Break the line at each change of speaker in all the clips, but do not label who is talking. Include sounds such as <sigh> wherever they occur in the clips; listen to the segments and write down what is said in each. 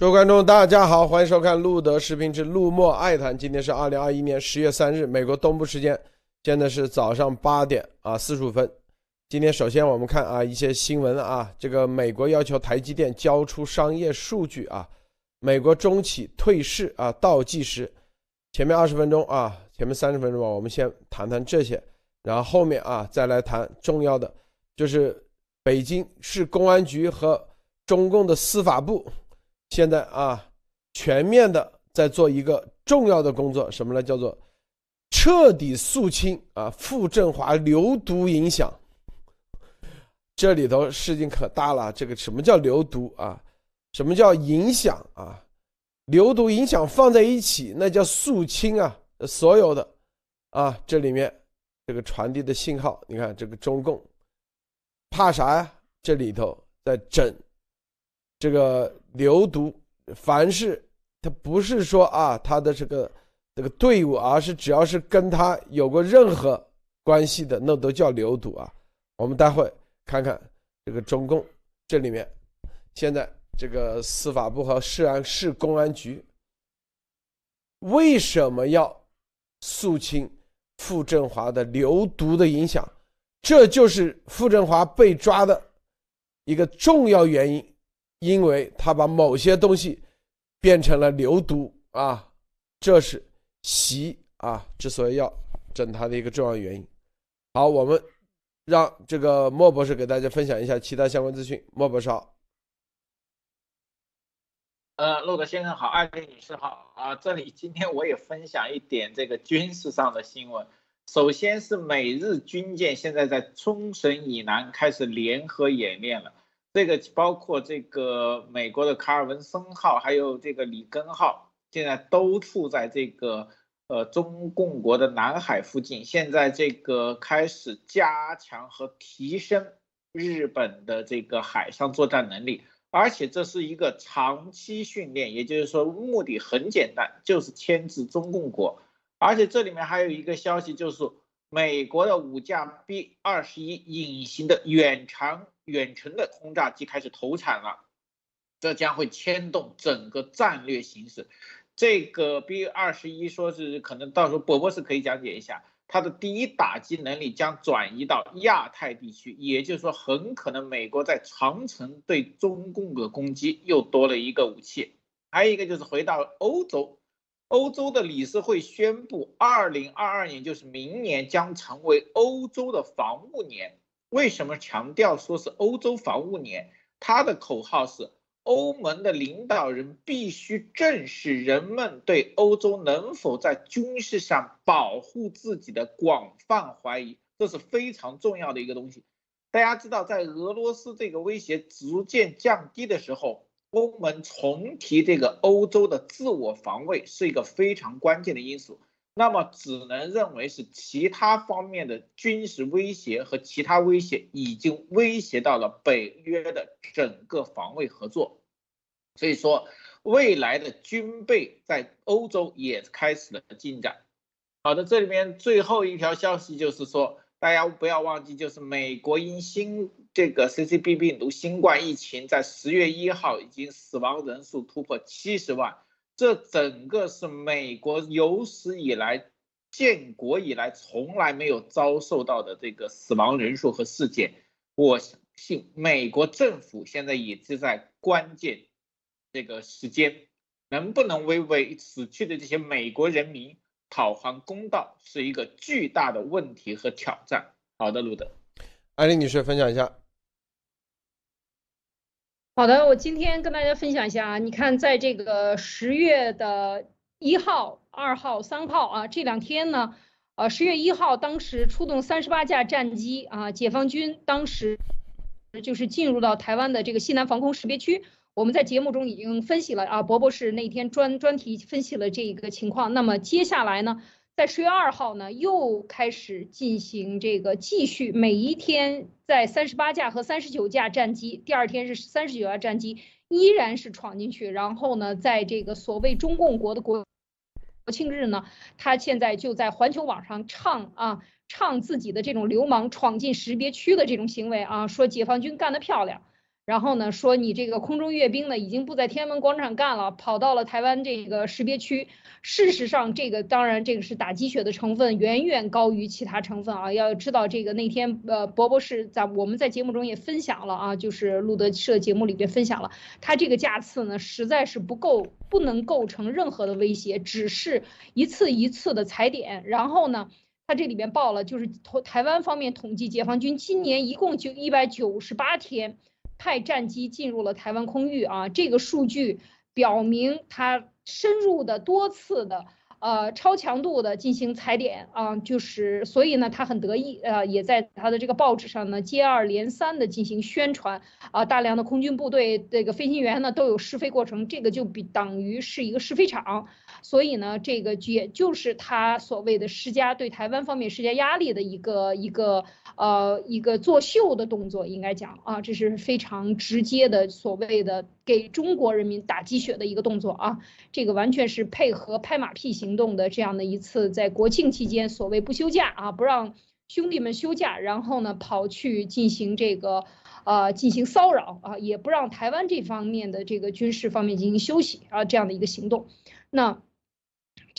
各位观众，大家好，欢迎收看路德视频之路莫爱谈。今天是二零二一年十月三日，美国东部时间，现在是早上八点啊四十五分。今天首先我们看啊一些新闻啊，这个美国要求台积电交出商业数据啊，美国中企退市啊倒计时。前面二十分钟啊，前面三十分钟吧，我们先谈谈这些，然后后面啊再来谈重要的，就是北京市公安局和中共的司法部。现在啊，全面的在做一个重要的工作，什么呢？叫做彻底肃清啊，傅政华流毒影响。这里头事情可大了，这个什么叫流毒啊？什么叫影响啊？流毒影响放在一起，那叫肃清啊，所有的啊，这里面这个传递的信号，你看这个中共怕啥呀？这里头在整。这个流毒，凡是他不是说啊，他的这个这个队伍，而是只要是跟他有过任何关系的，那都叫流毒啊。我们待会看看这个中共这里面，现在这个司法部和市安市公安局为什么要肃清傅政华的流毒的影响？这就是傅政华被抓的一个重要原因。因为他把某些东西变成了流毒啊，这是习啊之所以要整他的一个重要原因。好，我们让这个莫博士给大家分享一下其他相关资讯。莫博士好。
呃，陆德先生好，艾丽女士好啊。这里今天我也分享一点这个军事上的新闻。首先是美日军舰现在在冲绳以南开始联合演练了。这个包括这个美国的卡尔文森号，还有这个里根号，现在都处在这个呃中共国的南海附近。现在这个开始加强和提升日本的这个海上作战能力，而且这是一个长期训练，也就是说目的很简单，就是牵制中共国。而且这里面还有一个消息，就是美国的五架 B 二十一隐形的远程。远程的轰炸机开始投产了，这将会牵动整个战略形势。这个 B 二十一说是可能到时候伯伯是可以讲解一下，它的第一打击能力将转移到亚太地区，也就是说很可能美国在长城对中共的攻击又多了一个武器。还有一个就是回到欧洲，欧洲的理事会宣布，二零二二年就是明年将成为欧洲的防务年。为什么强调说是欧洲防务年？他的口号是：欧盟的领导人必须正视人们对欧洲能否在军事上保护自己的广泛怀疑，这是非常重要的一个东西。大家知道，在俄罗斯这个威胁逐渐降低的时候，欧盟重提这个欧洲的自我防卫是一个非常关键的因素。那么只能认为是其他方面的军事威胁和其他威胁已经威胁到了北约的整个防卫合作，所以说未来的军备在欧洲也开始了进展。好的，这里面最后一条消息就是说，大家不要忘记，就是美国因新这个 C C B 病毒新冠疫情，在十月一号已经死亡人数突破七十万。这整个是美国有史以来建国以来从来没有遭受到的这个死亡人数和事件。我相信美国政府现在也是在关键这个时间，能不能为为死去的这些美国人民讨还公道，是一个巨大的问题和挑战。好的，路德，
艾丽女士分享一下。
好的，我今天跟大家分享一下啊，你看，在这个十月的一号、二号、三号啊，这两天呢，呃，十月一号当时出动三十八架战机啊，解放军当时就是进入到台湾的这个西南防空识别区，我们在节目中已经分析了啊，博博士那天专专题分析了这个情况，那么接下来呢？在十月二号呢，又开始进行这个继续，每一天在三十八架和三十九架战机，第二天是三十九架战机，依然是闯进去，然后呢，在这个所谓中共国的国国庆日呢，他现在就在环球网上唱啊，唱自己的这种流氓闯进识别区的这种行为啊，说解放军干得漂亮。然后呢，说你这个空中阅兵呢，已经不在天安门广场干了，跑到了台湾这个识别区。事实上，这个当然这个是打鸡血的成分远远高于其他成分啊。要知道这个那天呃，博博士在我们在节目中也分享了啊，就是路德社节目里边分享了，他这个架次呢实在是不够，不能构成任何的威胁，只是一次一次的踩点。然后呢，他这里边报了，就是台台湾方面统计，解放军今年一共就一百九十八天。派战机进入了台湾空域啊，这个数据表明他深入的多次的。呃，超强度的进行踩点啊，就是所以呢，他很得意，呃，也在他的这个报纸上呢接二连三的进行宣传啊，大量的空军部队这个飞行员呢都有试飞过程，这个就比等于是一个试飞场，所以呢，这个也就是他所谓的施加对台湾方面施加压力的一个一个呃一个作秀的动作，应该讲啊，这是非常直接的所谓的。给中国人民打鸡血的一个动作啊，这个完全是配合拍马屁行动的这样的一次在国庆期间所谓不休假啊，不让兄弟们休假，然后呢跑去进行这个呃进行骚扰啊，也不让台湾这方面的这个军事方面进行休息啊这样的一个行动。那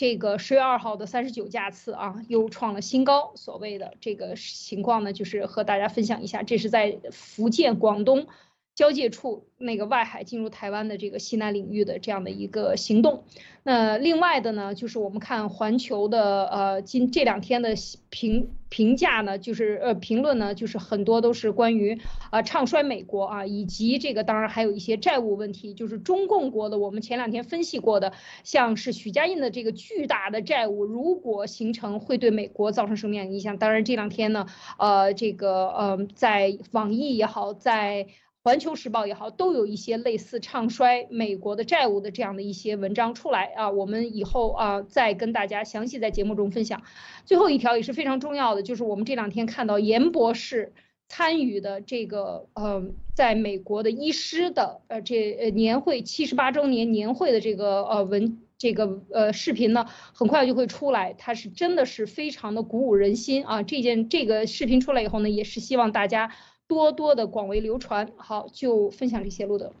这个十月二号的三十九架次啊，又创了新高。所谓的这个情况呢，就是和大家分享一下，这是在福建、广东。交界处那个外海进入台湾的这个西南领域的这样的一个行动，那另外的呢，就是我们看环球的呃今这两天的评评价呢，就是呃评论呢，就是很多都是关于啊唱衰美国啊，以及这个当然还有一些债务问题，就是中共国的我们前两天分析过的，像是许家印的这个巨大的债务，如果形成会对美国造成什么样影响？当然这两天呢，呃这个呃在网易也好，在环球时报也好，都有一些类似唱衰美国的债务的这样的一些文章出来啊，我们以后啊再跟大家详细在节目中分享。最后一条也是非常重要的，就是我们这两天看到严博士参与的这个呃，在美国的医师的呃这呃年会七十八周年年会的这个呃文这个呃视频呢，很快就会出来，它是真的是非常的鼓舞人心啊！这件这个视频出来以后呢，也是希望大家。多多的广为流传，好，就分享这些路德。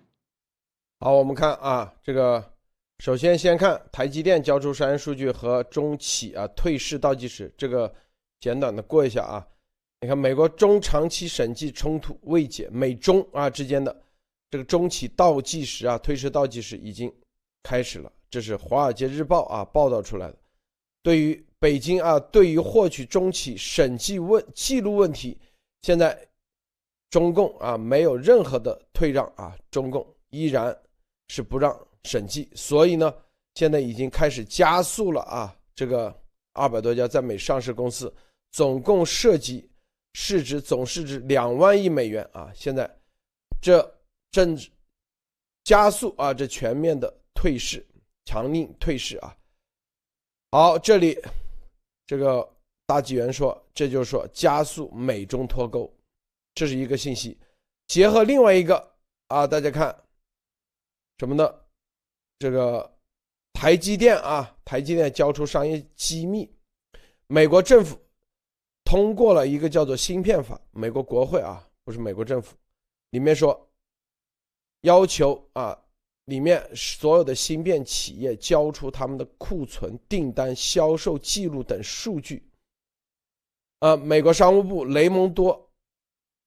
好，我们看啊，这个首先先看台积电交出商业数据和中企啊退市倒计时，这个简短的过一下啊。你看，美国中长期审计冲突未解，美中啊之间的这个中企倒计时啊退市倒计时已经开始了，这是《华尔街日报》啊报道出来的。对于北京啊，对于获取中企审计问记录问题，现在。中共啊，没有任何的退让啊，中共依然是不让审计，所以呢，现在已经开始加速了啊，这个二百多家在美上市公司，总共涉及市值总市值两万亿美元啊，现在这正加速啊，这全面的退市，强令退市啊。好，这里这个大纪元说，这就是说加速美中脱钩。这是一个信息，结合另外一个啊，大家看什么呢？这个台积电啊，台积电交出商业机密，美国政府通过了一个叫做芯片法，美国国会啊，不是美国政府，里面说要求啊，里面所有的芯片企业交出他们的库存、订单、销售记录等数据。呃，美国商务部雷蒙多。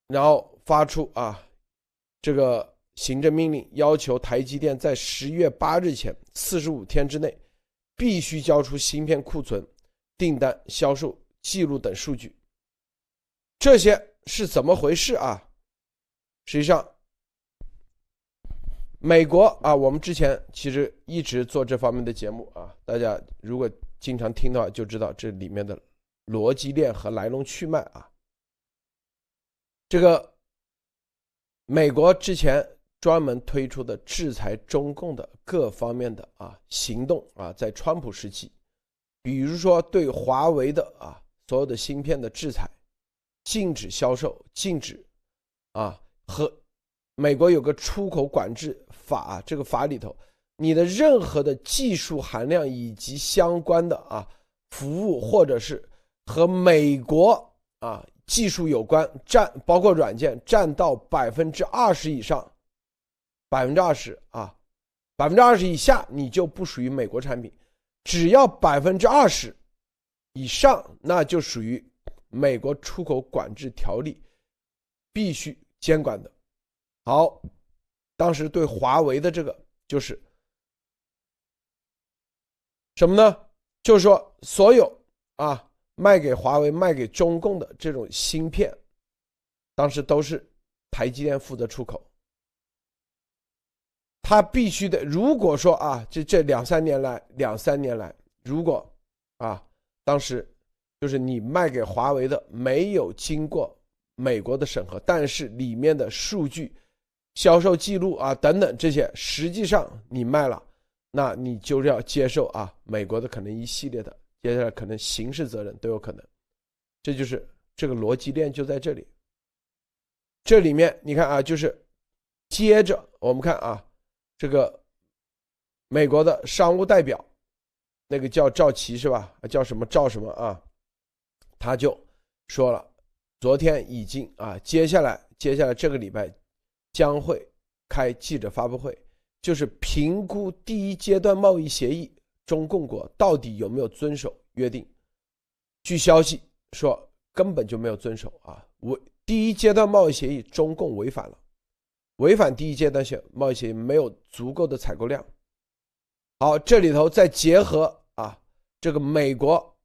然后发出啊，这个行政命令，要求台积电在十月八日前四十五天之内，必须交出芯片库存、订单、销售记录等数据。这些是怎么回事啊？实际上，美国啊，我们之前其实一直做这方面的节目啊，大家如果经常听的话，就知道这里面的逻辑链和来龙去脉啊。这个美国之前专门推出的制裁中共的各方面的啊行动啊，在川普时期，比如说对华为的啊所有的芯片的制裁，禁止销售，禁止啊和美国有个出口管制法，这个法里头，你的任何的技术含量以及相关的啊服务，或者是和美国啊。技术有关占包括软件占到百分之二十以上百分之二十啊，百分之二十以下你就不属于美国产品，只要百分之二十以上，那就属于美国出口管制条例必须监管的。好，当时对华为的这个就是什么呢？就是说所有啊卖给华为、卖给中共的这种芯片，当时都是台积电负责出口。他必须得，如果说啊，这这两三年来，两三年来，如果啊，当时就是你卖给华为的没有经过美国的审核，但是里面的数据、销售记录啊等等这些，实际上你卖了，那你就要接受啊美国的可能一系列的，接下来可能刑事责任都有可能，这就是这个逻辑链就在这里。这里面你看啊，就是接着我们看啊。这个美国的商务代表，那个叫赵奇是吧？叫什么赵什么啊？他就说了，昨天已经啊，接下来接下来这个礼拜将会开记者发布会，就是评估第一阶段贸易协议，中共国到底有没有遵守约定。据消息说，根本就没有遵守啊，违第一阶段贸易协议，中共违反了。违反第一阶段性贸易协议没有足够的采购量。好，这里头再结合啊，这个美国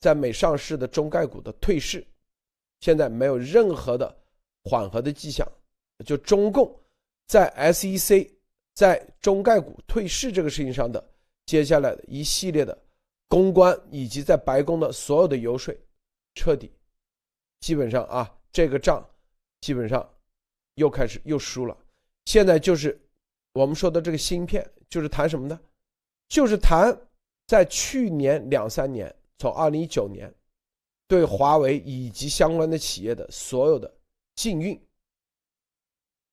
在美上市的中概股的退市，现在没有任何的缓和的迹象。就中共在 SEC 在中概股退市这个事情上的接下来的一系列的公关，以及在白宫的所有的游说，彻底基本上啊，这个账基本上。又开始又输了，现在就是我们说的这个芯片，就是谈什么呢？就是谈在去年两三年，从二零一九年，对华为以及相关的企业的所有的禁运，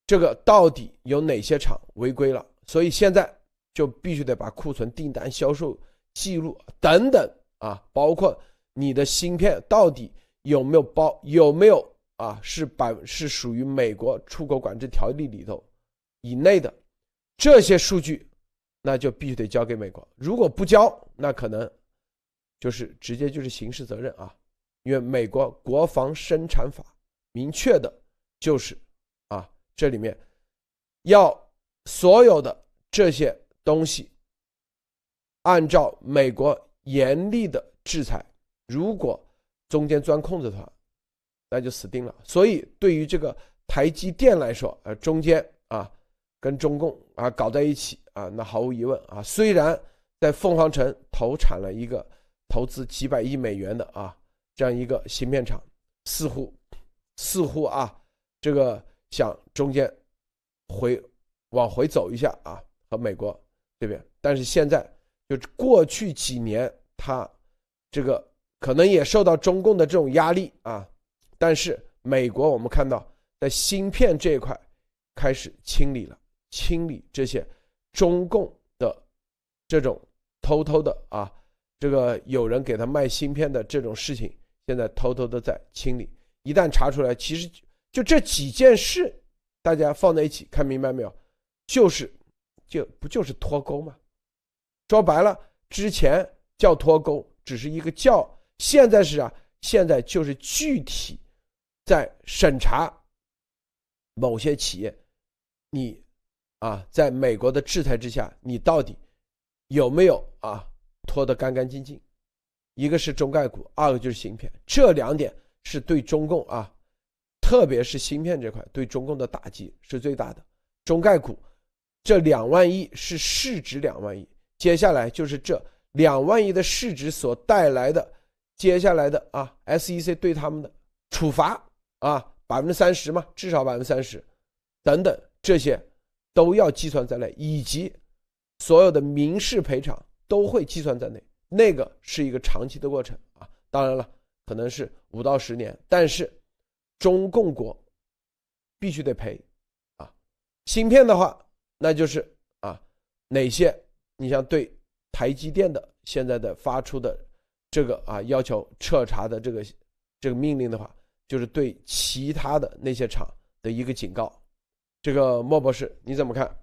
这个到底有哪些厂违规了？所以现在就必须得把库存、订单、销售记录等等啊，包括你的芯片到底有没有包，有没有？啊，是百是属于美国出口管制条例里头以内的这些数据，那就必须得交给美国。如果不交，那可能就是直接就是刑事责任啊。因为美国国防生产法明确的就是啊，这里面要所有的这些东西按照美国严厉的制裁，如果中间钻空子的话。那就死定了。所以对于这个台积电来说，呃，中间啊跟中共啊搞在一起啊，那毫无疑问啊，虽然在凤凰城投产了一个投资几百亿美元的啊这样一个芯片厂，似乎似乎啊这个想中间回往回走一下啊和美国这边，但是现在就过去几年，他这个可能也受到中共的这种压力啊。但是美国，我们看到在芯片这一块开始清理了，清理这些中共的这种偷偷的啊，这个有人给他卖芯片的这种事情，现在偷偷的在清理。一旦查出来，其实就这几件事，大家放在一起看明白没有？就是就不就是脱钩吗？说白了，之前叫脱钩只是一个叫，现在是啊，现在就是具体。在审查某些企业，你啊，在美国的制裁之下，你到底有没有啊拖得干干净净？一个是中概股，二个就是芯片，这两点是对中共啊，特别是芯片这块对中共的打击是最大的。中概股这两万亿是市值两万亿，接下来就是这两万亿的市值所带来的接下来的啊，SEC 对他们的处罚。啊，百分之三十嘛，至少百分之三十，等等，这些都要计算在内，以及所有的民事赔偿都会计算在内。那个是一个长期的过程啊，当然了，可能是五到十年，但是中共国必须得赔啊。芯片的话，那就是啊，哪些你像对台积电的现在的发出的这个啊要求彻查的这个这个命令的话。就是对其他的那些厂的一个警告，这个莫博士你怎么看？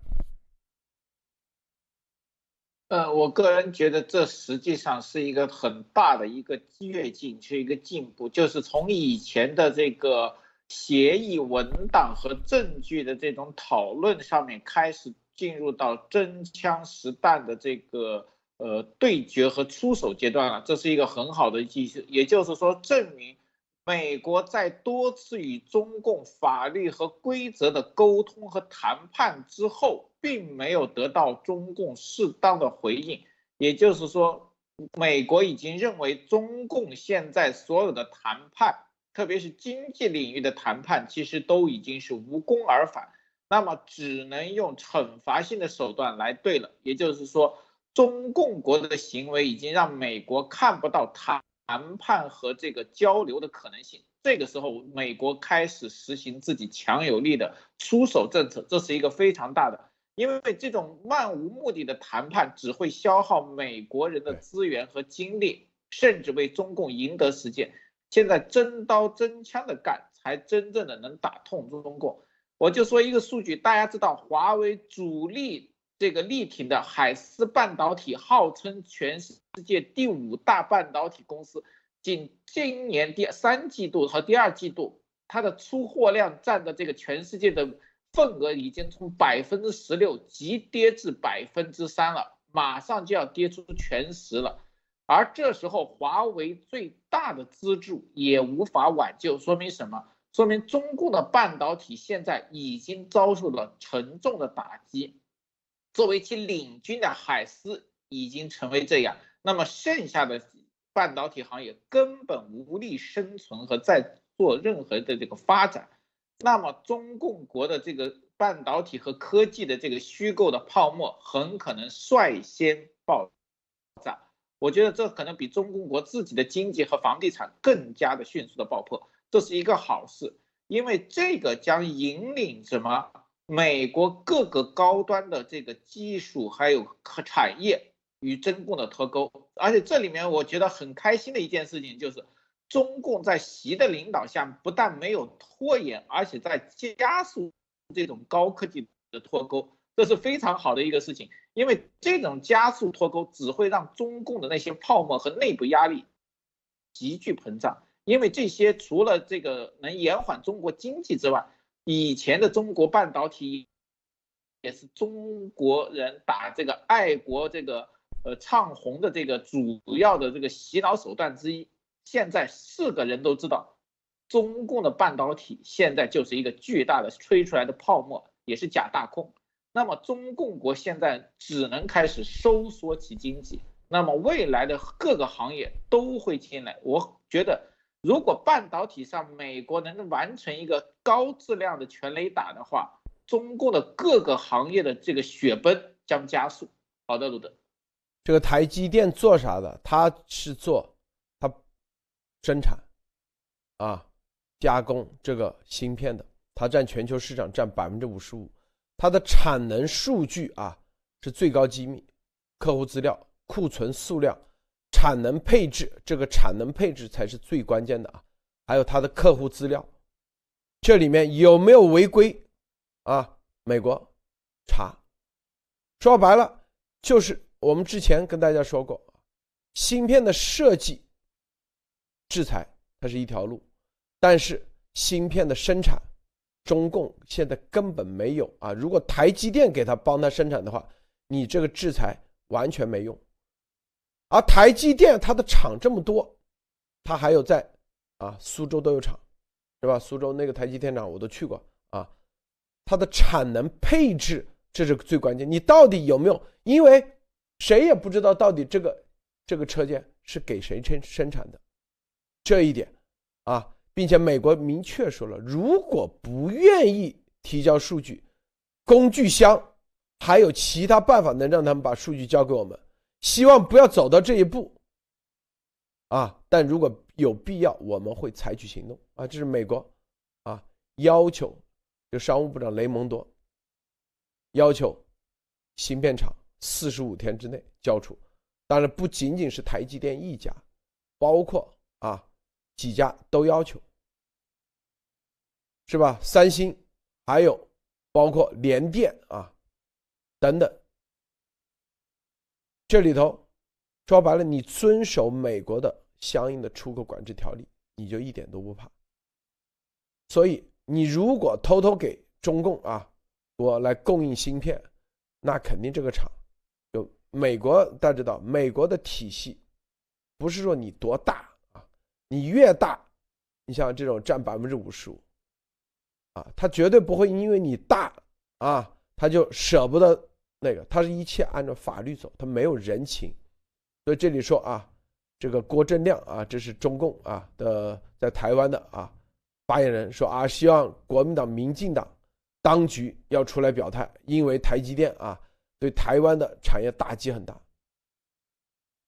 呃，我个人觉得这实际上是一个很大的一个跃进，是一个进步，就是从以前的这个协议文档和证据的这种讨论上面开始进入到真枪实弹的这个呃对决和出手阶段了，这是一个很好的迹象，也就是说证明。美国在多次与中共法律和规则的沟通和谈判之后，并没有得到中共适当的回应。也就是说，美国已经认为中共现在所有的谈判，特别是经济领域的谈判，其实都已经是无功而返。那么，只能用惩罚性的手段来对了。也就是说，中共国的行为已经让美国看不到他。谈判和这个交流的可能性，这个时候美国开始实行自己强有力的出手政策，这是一个非常大的，因为这种漫无目的的谈判只会消耗美国人的资源和精力，甚至为中共赢得时间。现在真刀真枪的干，才真正的能打痛中共。我就说一个数据，大家知道华为主力。这个力挺的海思半导体号称全世界第五大半导体公司，仅今年第三季度和第二季度，它的出货量占的这个全世界的份额已经从百分之十六急跌至百分之三了，马上就要跌出全十了。而这时候，华为最大的资助也无法挽救，说明什么？说明中共的半导体现在已经遭受了沉重的打击。作为其领军的海思已经成为这样，那么剩下的半导体行业根本无力生存和再做任何的这个发展，那么中共国的这个半导体和科技的这个虚构的泡沫很可能率先爆炸。我觉得这可能比中共国自己的经济和房地产更加的迅速的爆破，这是一个好事，因为这个将引领什么？美国各个高端的这个技术还有和产业与中共的脱钩，而且这里面我觉得很开心的一件事情就是，中共在习的领导下，不但没有拖延，而且在加速这种高科技的脱钩，这是非常好的一个事情。因为这种加速脱钩只会让中共的那些泡沫和内部压力急剧膨胀，因为这些除了这个能延缓中国经济之外，以前的中国半导体也是中国人打这个爱国这个呃唱红的这个主要的这个洗脑手段之一。现在是个人都知道，中共的半导体现在就是一个巨大的吹出来的泡沫，也是假大空。那么中共国现在只能开始收缩其经济，那么未来的各个行业都会进来。我觉得。如果半导体上美国能完成一个高质量的全雷打的话，中共的各个行业的这个雪崩将加速。好的，鲁德，
这个台积电做啥的？它是做它生产啊加工这个芯片的，它占全球市场占百分之五十五，它的产能数据啊是最高机密，客户资料库存数量。产能配置，这个产能配置才是最关键的啊！还有他的客户资料，这里面有没有违规啊？美国查，说白了就是我们之前跟大家说过，芯片的设计制裁它是一条路，但是芯片的生产，中共现在根本没有啊！如果台积电给他帮他生产的话，你这个制裁完全没用。而台积电它的厂这么多，它还有在啊苏州都有厂，是吧？苏州那个台积电厂我都去过啊，它的产能配置这是最关键。你到底有没有？因为谁也不知道到底这个这个车间是给谁生生产的，这一点啊，并且美国明确说了，如果不愿意提交数据，工具箱还有其他办法能让他们把数据交给我们。希望不要走到这一步，啊！但如果有必要，我们会采取行动啊！这是美国，啊，要求，就商务部长雷蒙多要求芯片厂四十五天之内交出。当然，不仅仅是台积电一家，包括啊几家都要求，是吧？三星，还有包括联电啊等等。这里头说白了，你遵守美国的相应的出口管制条例，你就一点都不怕。所以，你如果偷偷给中共啊，我来供应芯片，那肯定这个厂就美国大家知道，美国的体系不是说你多大，你越大，你像这种占百分之五十五啊，他绝对不会因为你大啊，他就舍不得。那个，他是一切按照法律走，他没有人情，所以这里说啊，这个郭正亮啊，这是中共啊的在台湾的啊发言人说啊，希望国民党、民进党当局要出来表态，因为台积电啊对台湾的产业打击很大。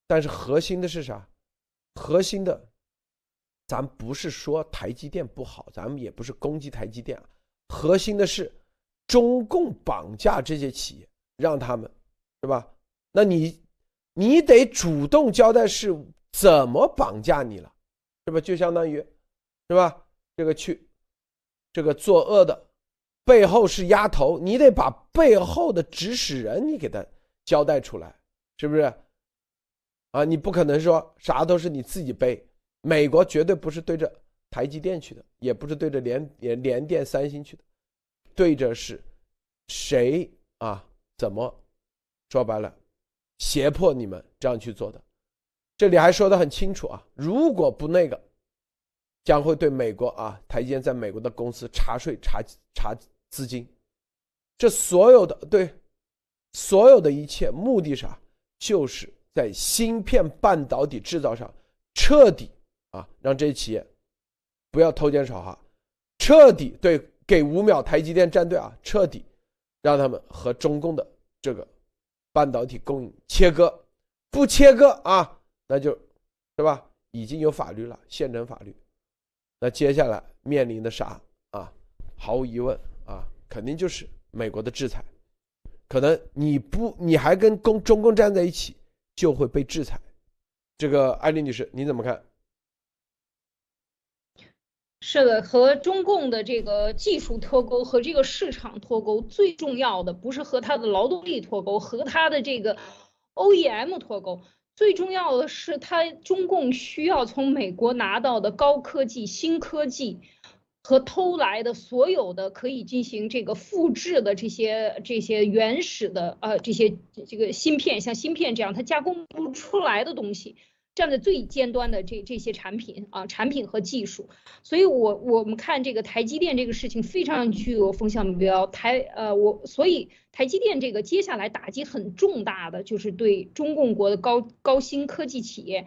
但是核心的是啥？核心的，咱不是说台积电不好，咱们也不是攻击台积电啊，核心的是中共绑架这些企业。让他们，是吧？那你，你得主动交代是怎么绑架你了，是吧？就相当于，是吧？这个去，这个作恶的背后是丫头，你得把背后的指使人你给他交代出来，是不是？啊，你不可能说啥都是你自己背。美国绝对不是对着台积电去的，也不是对着联联联电、三星去的，对着是谁啊？怎么说白了，胁迫你们这样去做的？这里还说的很清楚啊！如果不那个，将会对美国啊，台积电在美国的公司查税、查查资金。这所有的对，所有的一切目的啥？就是在芯片半导体制造上彻底啊，让这些企业不要偷奸耍滑，彻底对给五秒台积电站队啊，彻底让他们和中共的。这个半导体供应切割，不切割啊，那就，是吧？已经有法律了，现成法律。那接下来面临的啥啊？毫无疑问啊，肯定就是美国的制裁。可能你不，你还跟共中共站在一起，就会被制裁。这个艾丽女士，你怎么看？
是的，和中共的这个技术脱钩，和这个市场脱钩，最重要的不是和它的劳动力脱钩，和它的这个 OEM 脱钩，最重要的是它中共需要从美国拿到的高科技、新科技和偷来的所有的可以进行这个复制的这些这些原始的呃这些这个芯片，像芯片这样它加工不出来的东西。站在最尖端的这这些产品啊，产品和技术，所以我我们看这个台积电这个事情非常具有风向标。台呃我所以台积电这个接下来打击很重大的就是对中共国的高高新科技企业，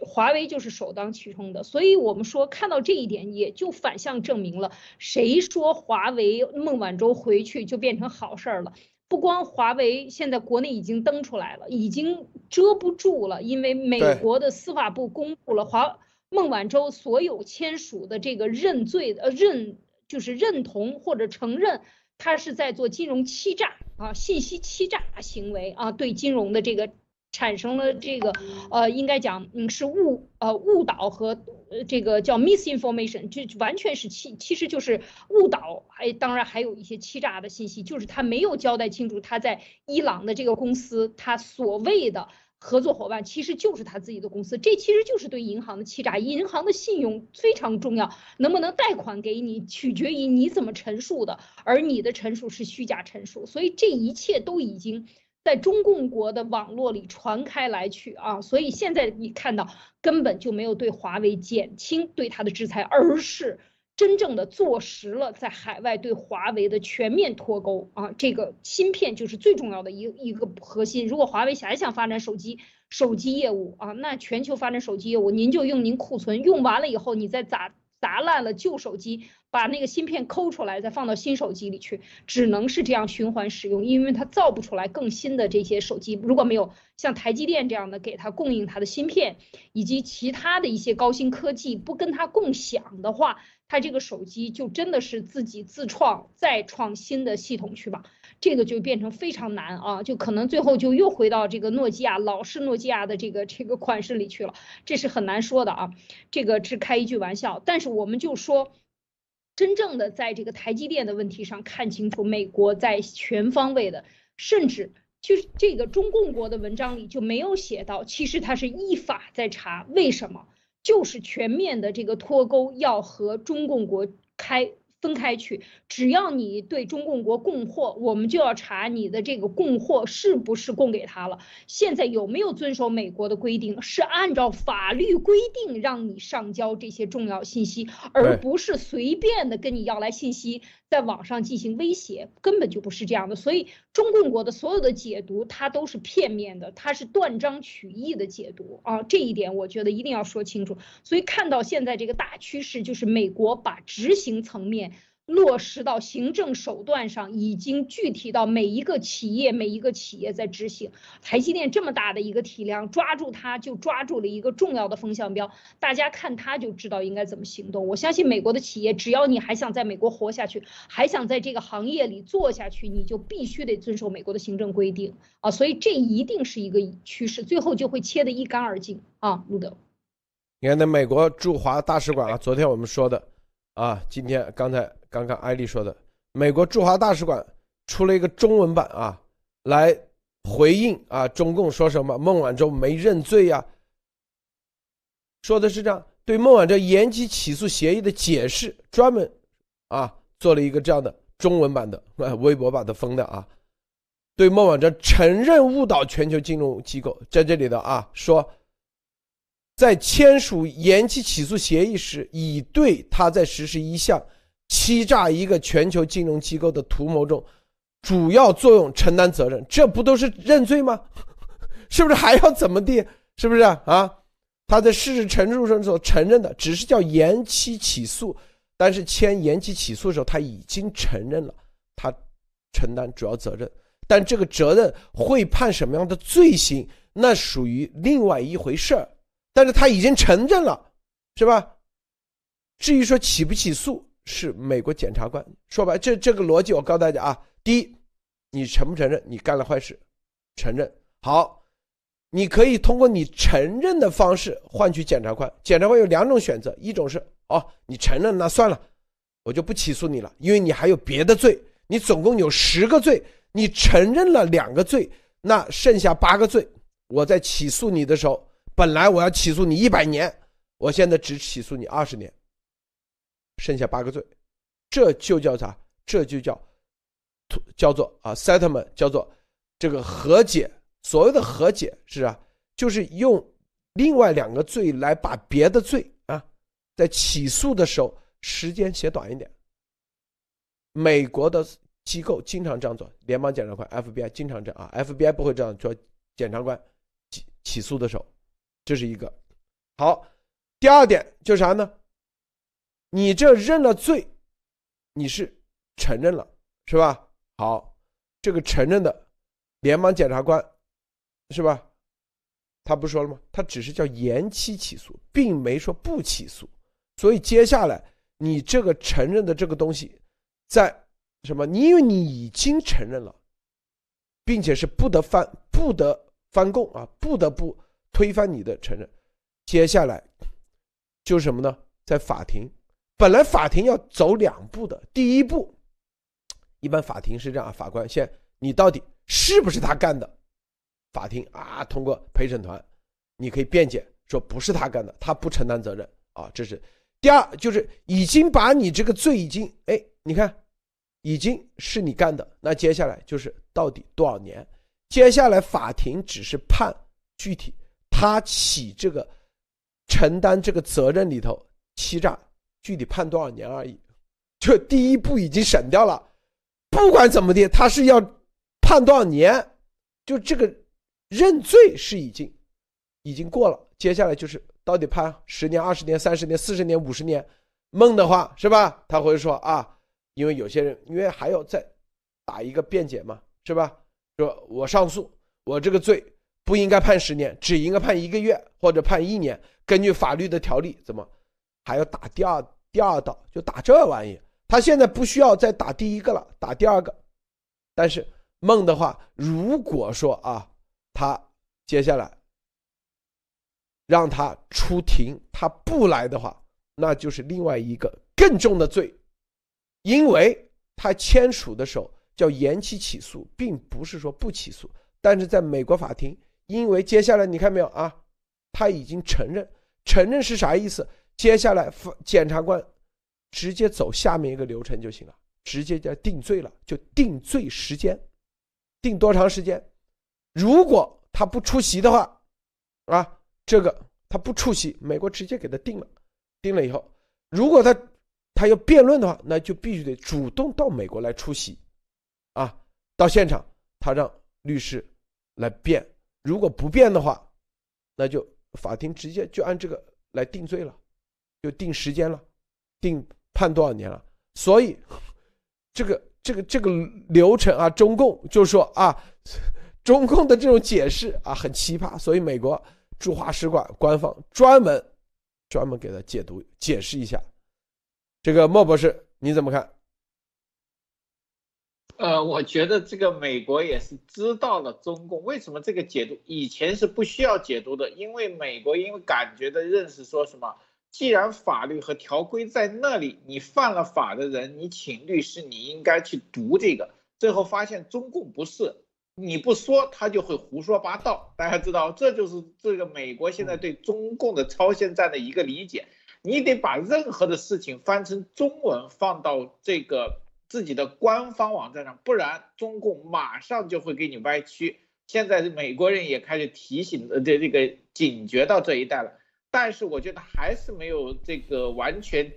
华为就是首当其冲的。所以我们说看到这一点，也就反向证明了谁说华为孟晚舟回去就变成好事儿了。不光华为现在国内已经登出来了，已经遮不住了，因为美国的司法部公布了华孟晚舟所有签署的这个认罪呃认就是认同或者承认他是在做金融欺诈啊信息欺诈行为啊对金融的这个。产生了这个，呃，应该讲，嗯，是误，呃，误导和，呃，这个叫 misinformation，就完全是欺，其实就是误导，还当然还有一些欺诈的信息，就是他没有交代清楚他在伊朗的这个公司，他所谓的合作伙伴其实就是他自己的公司，这其实就是对银行的欺诈。银行的信用非常重要，能不能贷款给你，取决于你怎么陈述的，而你的陈述是虚假陈述，所以这一切都已经。在中共国的网络里传开来去啊，所以现在你看到根本就没有对华为减轻对它的制裁，而是真正的坐实了在海外对华为的全面脱钩啊。这个芯片就是最重要的一一个核心。如果华为还想发展手机手机业务啊，那全球发展手机业务，您就用您库存用完了以后，你再砸砸烂了旧手机。把那个芯片抠出来，再放到新手机里去，只能是这样循环使用，因为它造不出来更新的这些手机。如果没有像台积电这样的给它供应它的芯片，以及其他的一些高新科技不跟它共享的话，它这个手机就真的是自己自创再创新的系统去吧，这个就变成非常难啊，就可能最后就又回到这个诺基亚老式诺基亚的这个这个款式里去了，这是很难说的啊，这个只开一句玩笑，但是我们就说。真正的在这个台积电的问题上看清楚，美国在全方位的，甚至就是这个中共国的文章里就没有写到，其实它是依法在查，为什么？就是全面的这个脱钩要和中共国开。分开去，只要你对中共国供货，我们就要查你的这个供货是不是供给他了。现在有没有遵守美国的规定？是按照法律规定让你上交这些重要信息，而不是随便的跟你要来信息。在网上进行威胁，根本就不是这样的。所以中共国的所有的解读，它都是片面的，它是断章取义的解读啊！这一点我觉得一定要说清楚。所以看到现在这个大趋势，就是美国把执行层面。落实到行政手段上，已经具体到每一个企业，每一个企业在执行。台积电这么大的一个体量，抓住它就抓住了一个重要的风向标，大家看它就知道应该怎么行动。我相信美国的企业，只要你还想在美国活下去，还想在这个行业里做下去，你就必须得遵守美国的行政规定啊！所以这一定是一个趋势，最后就会切得一干二净啊！路德，
你看那美国驻华大使馆啊，昨天我们说的啊，今天刚才。刚刚艾丽说的，美国驻华大使馆出了一个中文版啊，来回应啊，中共说什么孟晚舟没认罪呀？说的是这样，对孟晚舟延期起诉协议的解释，专门啊做了一个这样的中文版的微博把它封的啊，对孟晚舟承认误导全球金融机构，在这里的啊说，在签署延期起诉协议时，已对他在实施一项。欺诈一个全球金融机构的图谋中，主要作用承担责任，这不都是认罪吗？<laughs> 是不是还要怎么地？是不是啊？他在事实陈述上所承认的，只是叫延期起诉，但是签延期起诉的时候，他已经承认了，他承担主要责任。但这个责任会判什么样的罪行，那属于另外一回事儿。但是他已经承认了，是吧？至于说起不起诉？是美国检察官说白，这这个逻辑我告诉大家啊，第一，你承不承认你干了坏事？承认好，你可以通过你承认的方式换取检察官。检察官有两种选择，一种是哦，你承认那算了，我就不起诉你了，因为你还有别的罪，你总共有十个罪，你承认了两个罪，那剩下八个罪，我在起诉你的时候，本来我要起诉你一百年，我现在只起诉你二十年。剩下八个罪，这就叫啥？这就叫，叫做啊，settlement，叫做这个和解。所谓的和解是啊，就是用另外两个罪来把别的罪啊，在起诉的时候时间写短一点。美国的机构经常这样做，联邦检察官 FBI 经常这样啊，FBI 不会这样做。检察官起起诉的时候，这是一个好。第二点就是啥呢？你这认了罪，你是承认了，是吧？好，这个承认的联邦检察官，是吧？他不说了吗？他只是叫延期起诉，并没说不起诉。所以接下来你这个承认的这个东西，在什么？你因为你已经承认了，并且是不得翻不得翻供啊，不得不推翻你的承认。接下来就是什么呢？在法庭。本来法庭要走两步的，第一步，一般法庭是这样：法官先，你到底是不是他干的？法庭啊，通过陪审团，你可以辩解说不是他干的，他不承担责任啊。这是第二，就是已经把你这个罪已经哎，你看，已经是你干的，那接下来就是到底多少年？接下来法庭只是判具体他起这个承担这个责任里头欺诈。具体判多少年而已，就第一步已经审掉了。不管怎么的，他是要判多少年，就这个认罪是已经已经过了。接下来就是到底判十年、二十年、三十年、四十年、五十年。梦的话是吧？他会说啊，因为有些人因为还要再打一个辩解嘛，是吧？说我上诉，我这个罪不应该判十年，只应该判一个月或者判一年。根据法律的条例，怎么？还要打第二第二道，就打这玩意。他现在不需要再打第一个了，打第二个。但是梦的话，如果说啊，他接下来让他出庭，他不来的话，那就是另外一个更重的罪，因为他签署的时候叫延期起诉，并不是说不起诉。但是在美国法庭，因为接下来你看没有啊，他已经承认，承认是啥意思？接下来检察官直接走下面一个流程就行了，直接就定罪了，就定罪时间，定多长时间？如果他不出席的话，啊，这个他不出席，美国直接给他定了，定了以后，如果他他要辩论的话，那就必须得主动到美国来出席，啊，到现场他让律师来辩，如果不辩的话，那就法庭直接就按这个来定罪了，就定时间了，定判多少年了。所以这个这个这个流程啊，中共就说啊。<laughs> 中共的这种解释啊，很奇葩，所以美国驻华使馆官方专门专门给他解读解释一下。这个莫博士你怎么看？
呃，我觉得这个美国也是知道了中共为什么这个解读以前是不需要解读的，因为美国因为感觉的认识说什么，既然法律和条规在那里，你犯了法的人，你请律师，你应该去读这个。最后发现中共不是。你不说，他就会胡说八道。大家知道，这就是这个美国现在对中共的超限战的一个理解。你得把任何的事情翻成中文，放到这个自己的官方网站上，不然中共马上就会给你歪曲。现在美国人也开始提醒呃这这个警觉到这一代了，但是我觉得还是没有这个完全，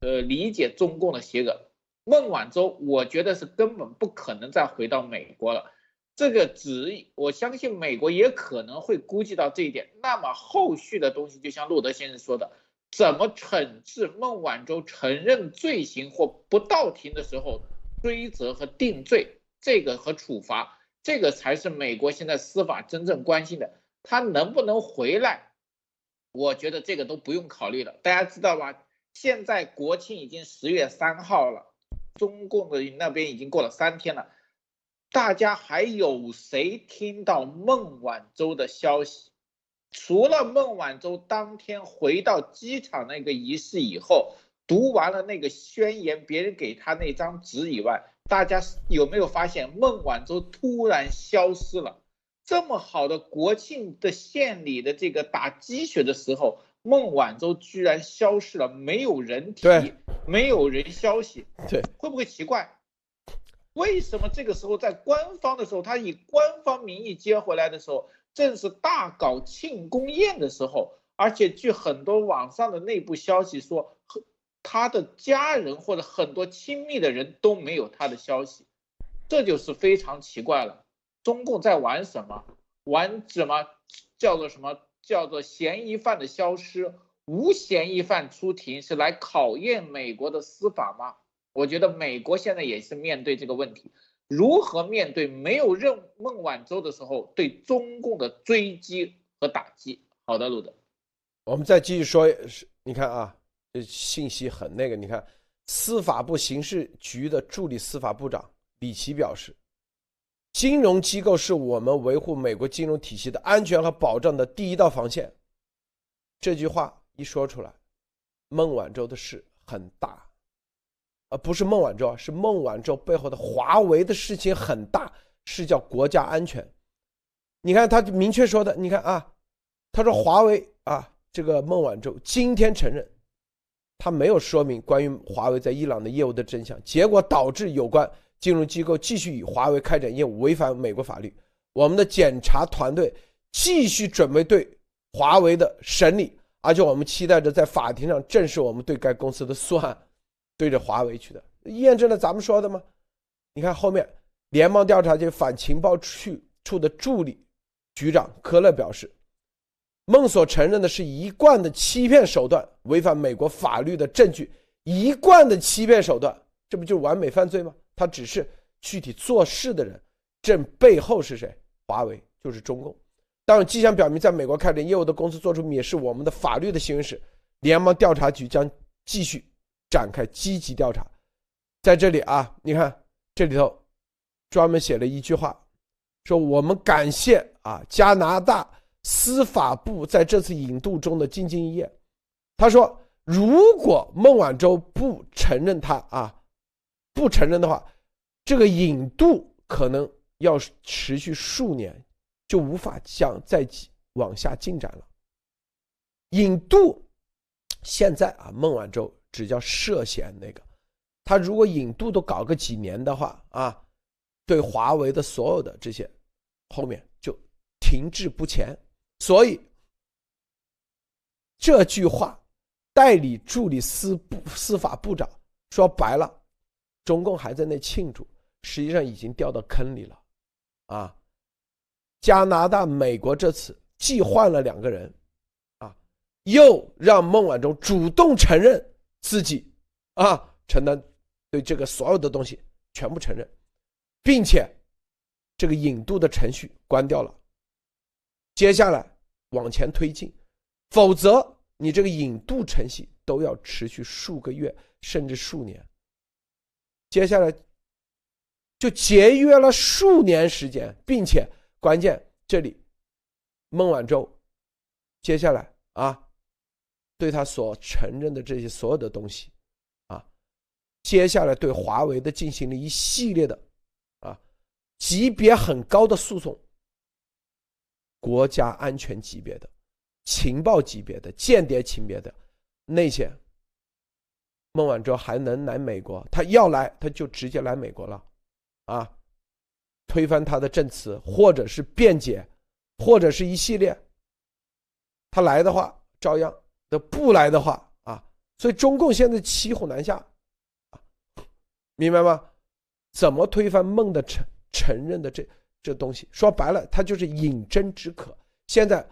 呃，理解中共的邪恶。孟晚舟，我觉得是根本不可能再回到美国了。这个只我相信美国也可能会估计到这一点。那么后续的东西，就像路德先生说的，怎么惩治孟晚舟承认罪行或不到庭的时候追责和定罪，这个和处罚，这个才是美国现在司法真正关心的。他能不能回来？我觉得这个都不用考虑了。大家知道吧？现在国庆已经十月三号了，中共的那边已经过了三天了。大家还有谁听到孟晚舟的消息？除了孟晚舟当天回到机场那个仪式以后，读完了那个宣言，别人给他那张纸以外，大家有没有发现孟晚舟突然消失了？这么好的国庆的献礼的这个打鸡血的时候，孟晚舟居然消失了，没有人提，没有人消息，
对，
会不会奇怪？为什么这个时候在官方的时候，他以官方名义接回来的时候，正是大搞庆功宴的时候，而且据很多网上的内部消息说，和他的家人或者很多亲密的人都没有他的消息，这就是非常奇怪了。中共在玩什么？玩什么？叫做什么？叫做嫌疑犯的消失，无嫌疑犯出庭，是来考验美国的司法吗？我觉得美国现在也是面对这个问题，如何面对没有任孟晚舟的时候对中共的追击和打击？好的，路德，
我们再继续说，是，你看啊，这信息很那个，你看，司法部刑事局的助理司法部长李奇表示，金融机构是我们维护美国金融体系的安全和保障的第一道防线。这句话一说出来，孟晚舟的事很大。呃，不是孟晚舟，是孟晚舟背后的华为的事情很大，是叫国家安全。你看他明确说的，你看啊，他说华为啊，这个孟晚舟今天承认，他没有说明关于华为在伊朗的业务的真相，结果导致有关金融机构继续与华为开展业务，违反美国法律。我们的检查团队继续准备对华为的审理，而且我们期待着在法庭上正视我们对该公司的诉案。对着华为去的，验证了咱们说的吗？你看后面，联邦调查局反情报处处的助理局长科勒表示，孟所承认的是一贯的欺骗手段，违反美国法律的证据，一贯的欺骗手段，这不就是完美犯罪吗？他只是具体做事的人，这背后是谁？华为就是中共。当有迹象表明在美国开展业务的公司做出蔑视我们的法律的行为时，联邦调查局将继续。展开积极调查，在这里啊，你看这里头专门写了一句话，说我们感谢啊加拿大司法部在这次引渡中的兢兢业业。他说，如果孟晚舟不承认他啊不承认的话，这个引渡可能要持续数年，就无法向再往下进展了。引渡现在啊，孟晚舟只叫涉嫌那个，他如果引渡都搞个几年的话啊，对华为的所有的这些后面就停滞不前。所以这句话，代理助理司部司法部长说白了，中共还在那庆祝，实际上已经掉到坑里了，啊，加拿大、美国这次既换了两个人。啊又让孟晚舟主动承认自己啊承担对这个所有的东西全部承认，并且这个引渡的程序关掉了。接下来往前推进，否则你这个引渡程序都要持续数个月甚至数年。接下来就节约了数年时间，并且关键这里孟晚舟接下来啊。对他所承认的这些所有的东西，啊，接下来对华为的进行了一系列的，啊，级别很高的诉讼，国家安全级别的、情报级别的、间谍级别的那些，孟晚舟还能来美国？他要来，他就直接来美国了，啊，推翻他的证词，或者是辩解，或者是一系列，他来的话，照样。他不来的话啊，所以中共现在骑虎难下，啊，明白吗？怎么推翻孟的承承认的这这东西？说白了，他就是饮鸩止渴。现在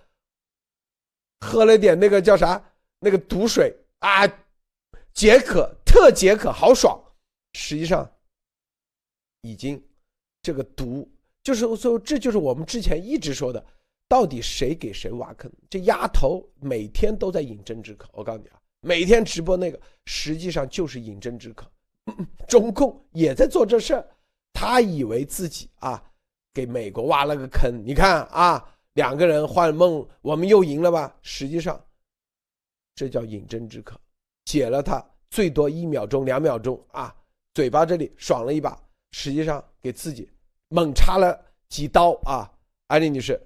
喝了点那个叫啥那个毒水啊，解渴特解渴，好爽。实际上已经这个毒就是说，这就是我们之前一直说的。到底谁给谁挖坑？这丫头每天都在饮鸩止渴。我告诉你啊，每天直播那个，实际上就是饮鸩止渴。中共也在做这事儿，他以为自己啊给美国挖了个坑。你看啊，两个人换梦，我们又赢了吧？实际上，这叫饮鸩止渴，解了他最多一秒钟、两秒钟啊，嘴巴这里爽了一把，实际上给自己猛插了几刀啊！安利女士。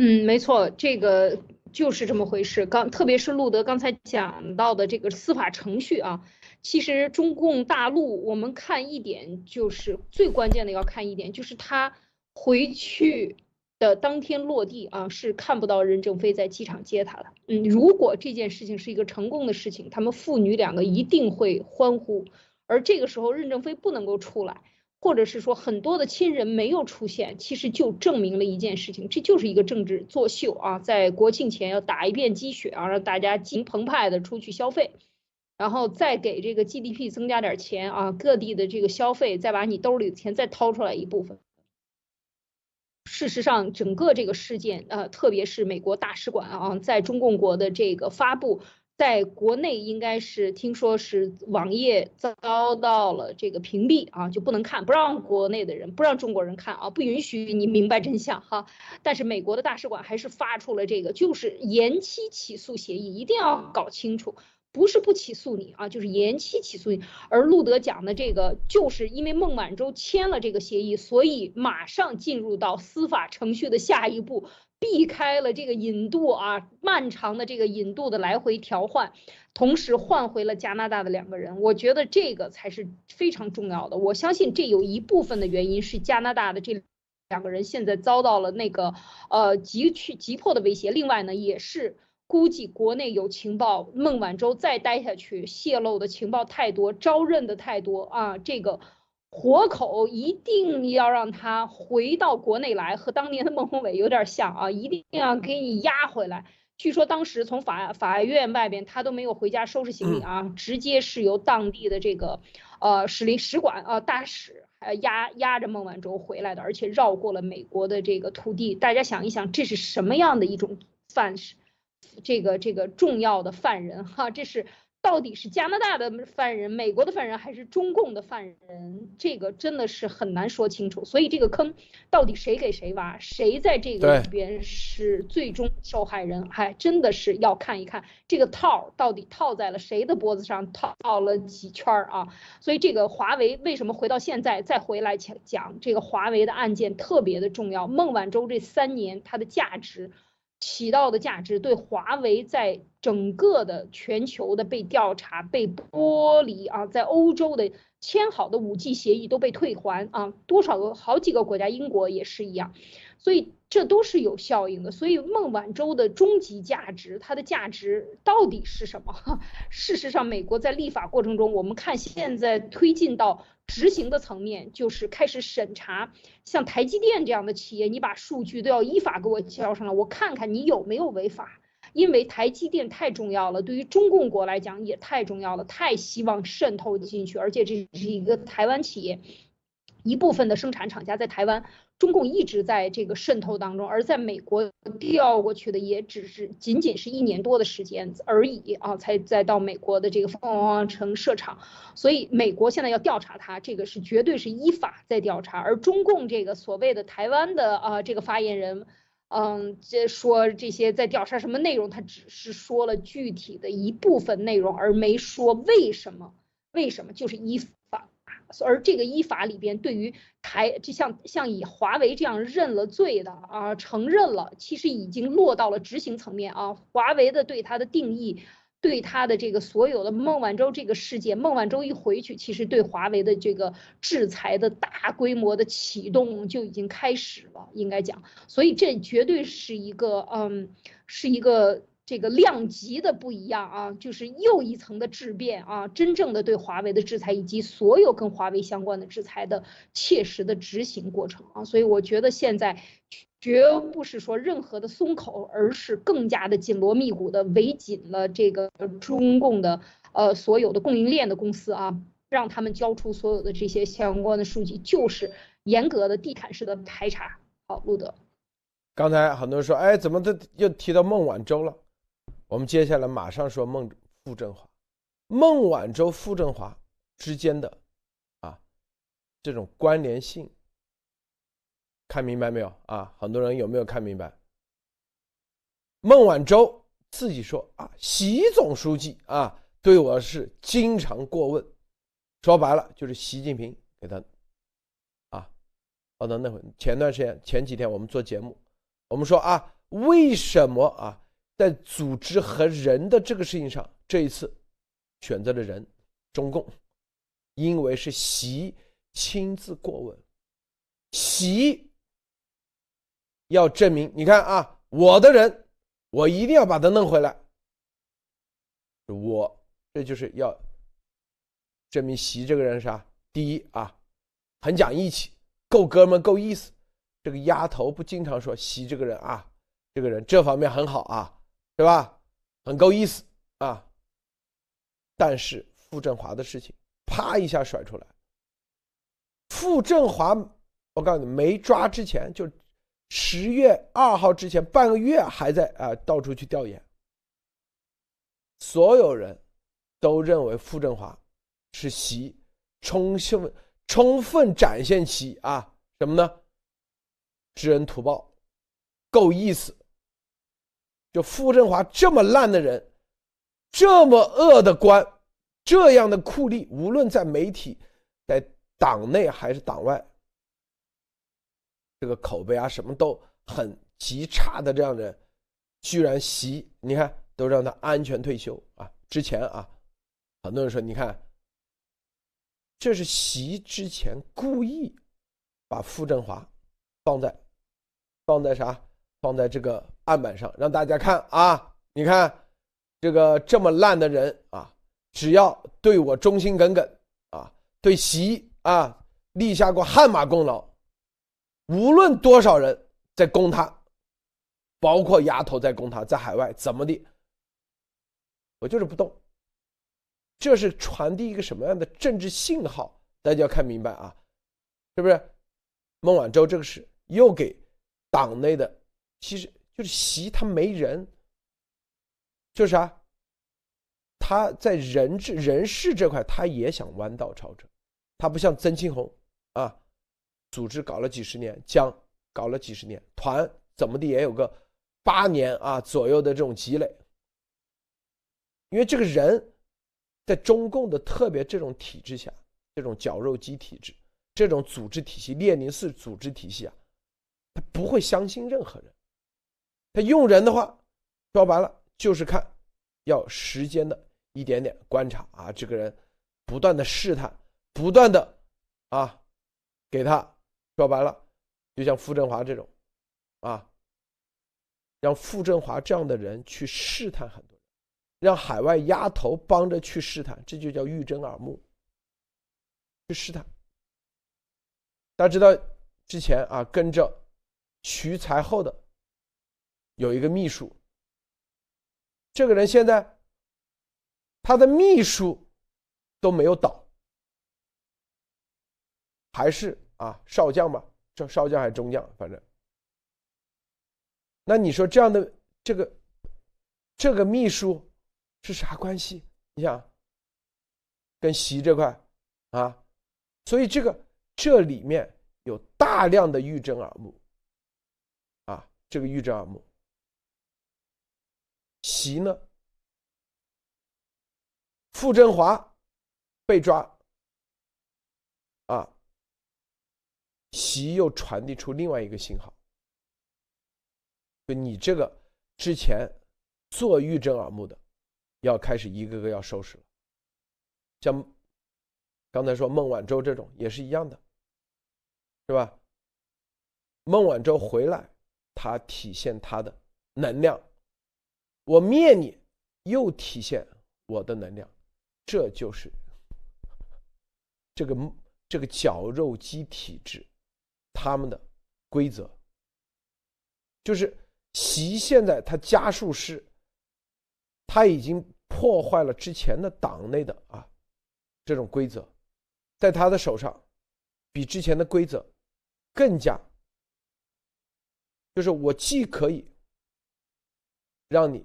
嗯，没错，这个就是这么回事。刚特别是路德刚才讲到的这个司法程序啊，其实中共大陆我们看一点就是最关键的要看一点，就是他回去的当天落地啊，是看不到任正非在机场接他的。嗯，如果这件事情是一个成功的事情，他们父女两个一定会欢呼，而这个时候任正非不能够出来。或者是说很多的亲人没有出现，其实就证明了一件事情，这就是一个政治作秀啊，在国庆前要打一遍鸡血啊，让大家激情澎湃的出去消费，然后再给这个 GDP 增加点钱啊，各地的这个消费再把你兜里的钱再掏出来一部分。事实上，整个这个事件呃，特别是美国大使馆啊，在中共国的这个发布。在国内应该是听说是网页遭到了这个屏蔽啊，就不能看，不让国内的人，不让中国人看啊，不允许你明白真相哈。但是美国的大使馆还是发出了这个，就是延期起诉协议，一定要搞清楚，不是不起诉你啊，就是延期起诉你。而路德讲的这个，就是因为孟晚舟签了这个协议，所以马上进入到司法程序的下一步。避开了这个引渡啊，漫长的这个引渡的来回调换，同时换回了加拿大的两个人，我觉得这个才是非常重要的。我相信这有一部分的原因是加拿大的这两个人现在遭到了那个呃急去急迫的威胁，另外呢也是估计国内有情报，孟晚舟再待下去泄露的情报太多，招认的太多啊，这个。活口一定要让他回到国内来，和当年的孟宏伟有点像啊，一定要给你押回来。据说当时从法法院外边，他都没有回家收拾行李啊，直接是由当地的这个呃使领使馆啊大使呃押押着孟晚舟回来的，而且绕过了美国的这个土地。大家想一想，这是什么样的一种犯事？这个这个重要的犯人哈，这是。到底是加拿大的犯人、美国的犯人还是中共的犯人？这个真的是很难说清楚。所以这个坑到底谁给谁挖，谁在这个里边是最终受害人，还真的是要看一看这个套到底套在了谁的脖子上，套了几圈儿啊？所以这个华为为什么回到现在再回来讲讲这个华为的案件特别的重要？孟晚舟这三年它的价值。起到的价值对华为在整个的全球的被调查、被剥离啊，在欧洲的签好的五 G 协议都被退还啊，多少个好几个国家，英国也是一样，所以这都是有效应的。所以孟晚舟的终极价值，它的价值到底是什么？<laughs> 事实上，美国在立法过程中，我们看现在推进到。执行的层面就是开始审查，像台积电这样的企业，你把数据都要依法给我交上来，我看看你有没有违法。因为台积电太重要了，对于中共国来讲也太重要了，太希望渗透进去，而且这是一个台湾企业。一部分的生产厂家在台湾，中共一直在这个渗透当中，而在美国调过去的也只是仅仅是一年多的时间而已啊，才再到美国的这个凤凰城设厂，所以美国现在要调查他，这个是绝对是依法在调查，而中共这个所谓的台湾的啊这个发言人，嗯，这说这些在调查什么内容，他只是说了具体的一部分内容，而没说为什么，为什么就是依法。而这个依法里边，对于台就像像以华为这样认了罪的啊，承认了，其实已经落到了执行层面啊。华为的对它的定义，对它的这个所有的孟晚舟这个事件，孟晚舟一回去，其实对华为的这个制裁的大规模的启动就已经开始了，应该讲。所以这绝对是一个嗯，是一个。这个量级的不一样啊，就是又一层的质变啊，真正的对华为的制裁以及所有跟华为相关的制裁的切实的执行过程啊，所以我觉得现在绝不是说任何的松口，而是更加的紧锣密鼓的围紧了这个中共的呃所有的供应链的公司啊，让他们交出所有的这些相关的数据，就是严格的地毯式的排查。好，路德，
刚才很多人说，哎，怎么这又提到孟晚舟了？我们接下来马上说孟傅政华、孟晚舟、傅政华之间的啊这种关联性，看明白没有啊？很多人有没有看明白？孟晚舟自己说啊，习总书记啊对我是经常过问，说白了就是习近平给他啊。哦，那那会前段时间前几天我们做节目，我们说啊，为什么啊？在组织和人的这个事情上，这一次选择了人，中共，因为是习亲自过问，习要证明，你看啊，我的人，我一定要把他弄回来，我这就是要证明习这个人啥？第一啊，很讲义气，够哥们够意思。这个丫头不经常说习这个人啊，这个人这方面很好啊。对吧？很够意思啊！但是傅振华的事情，啪一下甩出来。傅振华，我告诉你，没抓之前，就十月二号之前半个月还在啊到处去调研。所有人都认为傅振华是习充分充分展现其啊什么呢？知恩图报，够意思。就傅振华这么烂的人，这么恶的官，这样的酷吏，无论在媒体、在党内还是党外，这个口碑啊什么都很极差的这样的人，居然习，你看都让他安全退休啊！之前啊，很多人说，你看，这是习之前故意把傅振华放在放在啥？放在这个案板上，让大家看啊！你看，这个这么烂的人啊，只要对我忠心耿耿啊，对习啊立下过汗马功劳，无论多少人在攻他，包括丫头在攻他，在海外怎么的，我就是不动。这是传递一个什么样的政治信号？大家要看明白啊，是不是？孟晚舟这个事又给党内的。其实就是习他没人，就是啥，他在人治人事这块，他也想弯道超车，他不像曾庆红啊，组织搞了几十年，江搞了几十年，团怎么的也有个八年啊左右的这种积累。因为这个人，在中共的特别这种体制下，这种绞肉机体制，这种组织体系，列宁式组织体系啊，他不会相信任何人。他用人的话，说白了就是看，要时间的一点点观察啊，这个人不断的试探，不断的啊，给他说白了，就像傅振华这种，啊，让傅振华这样的人去试探很多。让海外丫头帮着去试探，这就叫欲睁耳目。去试探，大家知道之前啊，跟着徐才厚的有一个秘书，这个人现在他的秘书都没有倒，还是啊少将吧，这少将还是中将，反正。那你说这样的这个这个秘书？是啥关系？你想，跟习这块啊，所以这个这里面有大量的欲睁耳目啊，这个欲睁耳目。习呢，傅政华被抓啊，习又传递出另外一个信号，就你这个之前做欲睁耳目的。要开始一个个要收拾了，像刚才说孟晚舟这种也是一样的，是吧？孟晚舟回来，他体现他的能量，我灭你，又体现我的能量，这就是这个这个绞肉机体制他们的规则，就是习现在他加速师。他已经破坏了之前的党内的啊这种规则，在他的手上，比之前的规则更加，就是我既可以让你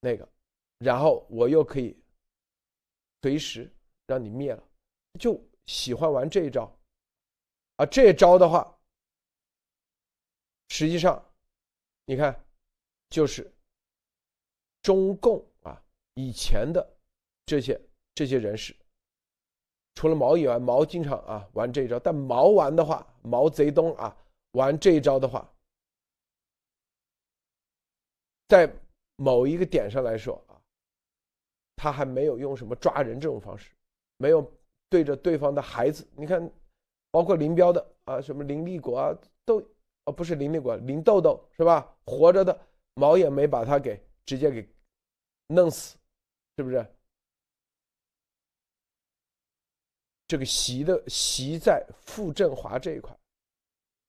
那个，然后我又可以随时让你灭了，就喜欢玩这一招，啊，这一招的话，实际上你看就是中共啊。以前的这些这些人士，除了毛以外，毛经常啊玩这一招。但毛玩的话，毛泽东啊玩这一招的话，在某一个点上来说啊，他还没有用什么抓人这种方式，没有对着对方的孩子。你看，包括林彪的啊，什么林立国啊，都啊不是林立国，林豆豆是吧？活着的毛也没把他给直接给弄死。是不是？这个习的习在傅政华这一块，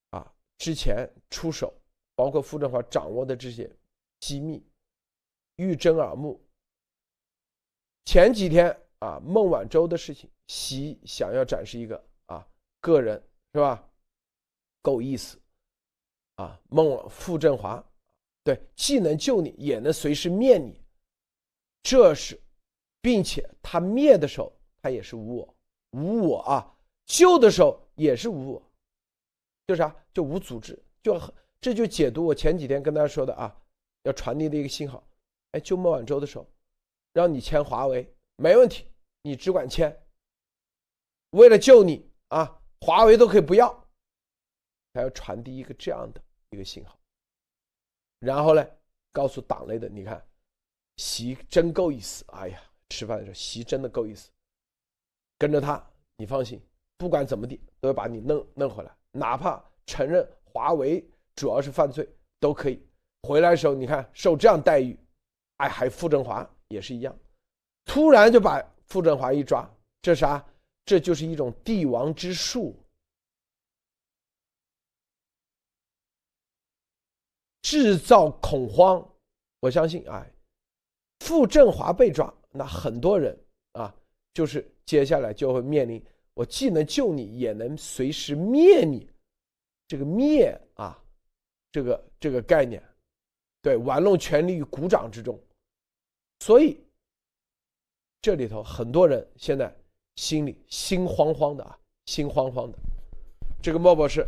啊，之前出手，包括傅政华掌握的这些机密，欲睁耳目。前几天啊，孟晚舟的事情，习想要展示一个啊，个人是吧？够意思，啊，孟傅振华，对，既能救你，也能随时灭你。这是，并且他灭的时候，他也是无我，无我啊；救的时候也是无我，就啥？就无组织，就这就解读我前几天跟大家说的啊，要传递的一个信号。哎，救孟晚舟的时候，让你签华为没问题，你只管签。为了救你啊，华为都可以不要，还要传递一个这样的一个信号。然后呢，告诉党内的，你看。习真够意思，哎呀，吃饭的时候习真的够意思，跟着他，你放心，不管怎么地，都要把你弄弄回来，哪怕承认华为主要是犯罪都可以。回来的时候，你看受这样待遇，哎，还傅政华也是一样，突然就把傅政华一抓，这啥？这就是一种帝王之术，制造恐慌。我相信，哎。傅政华被抓，那很多人啊，就是接下来就会面临我既能救你，也能随时灭你，这个灭啊，这个这个概念，对，玩弄权力于股掌之中，所以这里头很多人现在心里心慌慌的啊，心慌慌的。这个莫博士，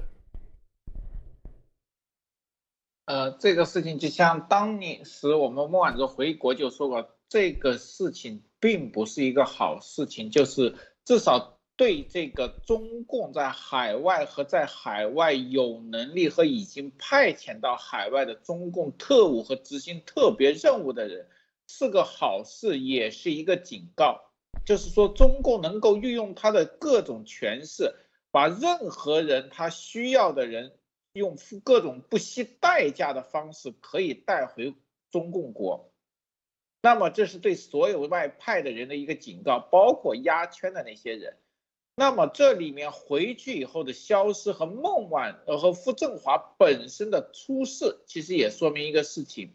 呃，这个事情就像当年时我们孟晚舟回国就说过，这个事情并不是一个好事情，就是至少对这个中共在海外和在海外有能力和已经派遣到海外的中共特务和执行特别任务的人，是个好事，也是一个警告。就是说，中共能够运用他的各种权势。把任何人他需要的人，用各种不惜代价的方式可以带回中共国，那么这是对所有外派的人的一个警告，包括压圈的那些人。那么这里面回去以后的消失和孟晚呃和傅政华本身的出事，其实也说明一个事情：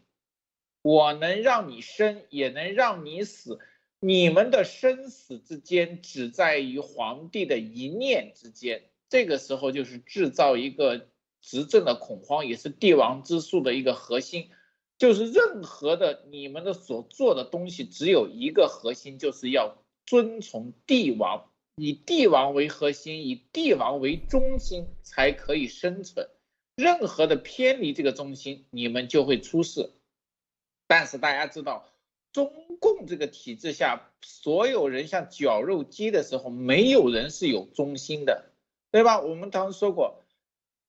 我能让你生，也能让你死。你们的生死之间只在于皇帝的一念之间，这个时候就是制造一个执政的恐慌，也是帝王之术的一个核心，就是任何的你们的所做的东西只有一个核心，就是要遵从帝王，以帝王为核心，以帝王为中心才可以生存，任何的偏离这个中心，你们就会出事。但是大家知道。中共这个体制下，所有人像绞肉机的时候，没有人是有忠心的，对吧？我们当时说过，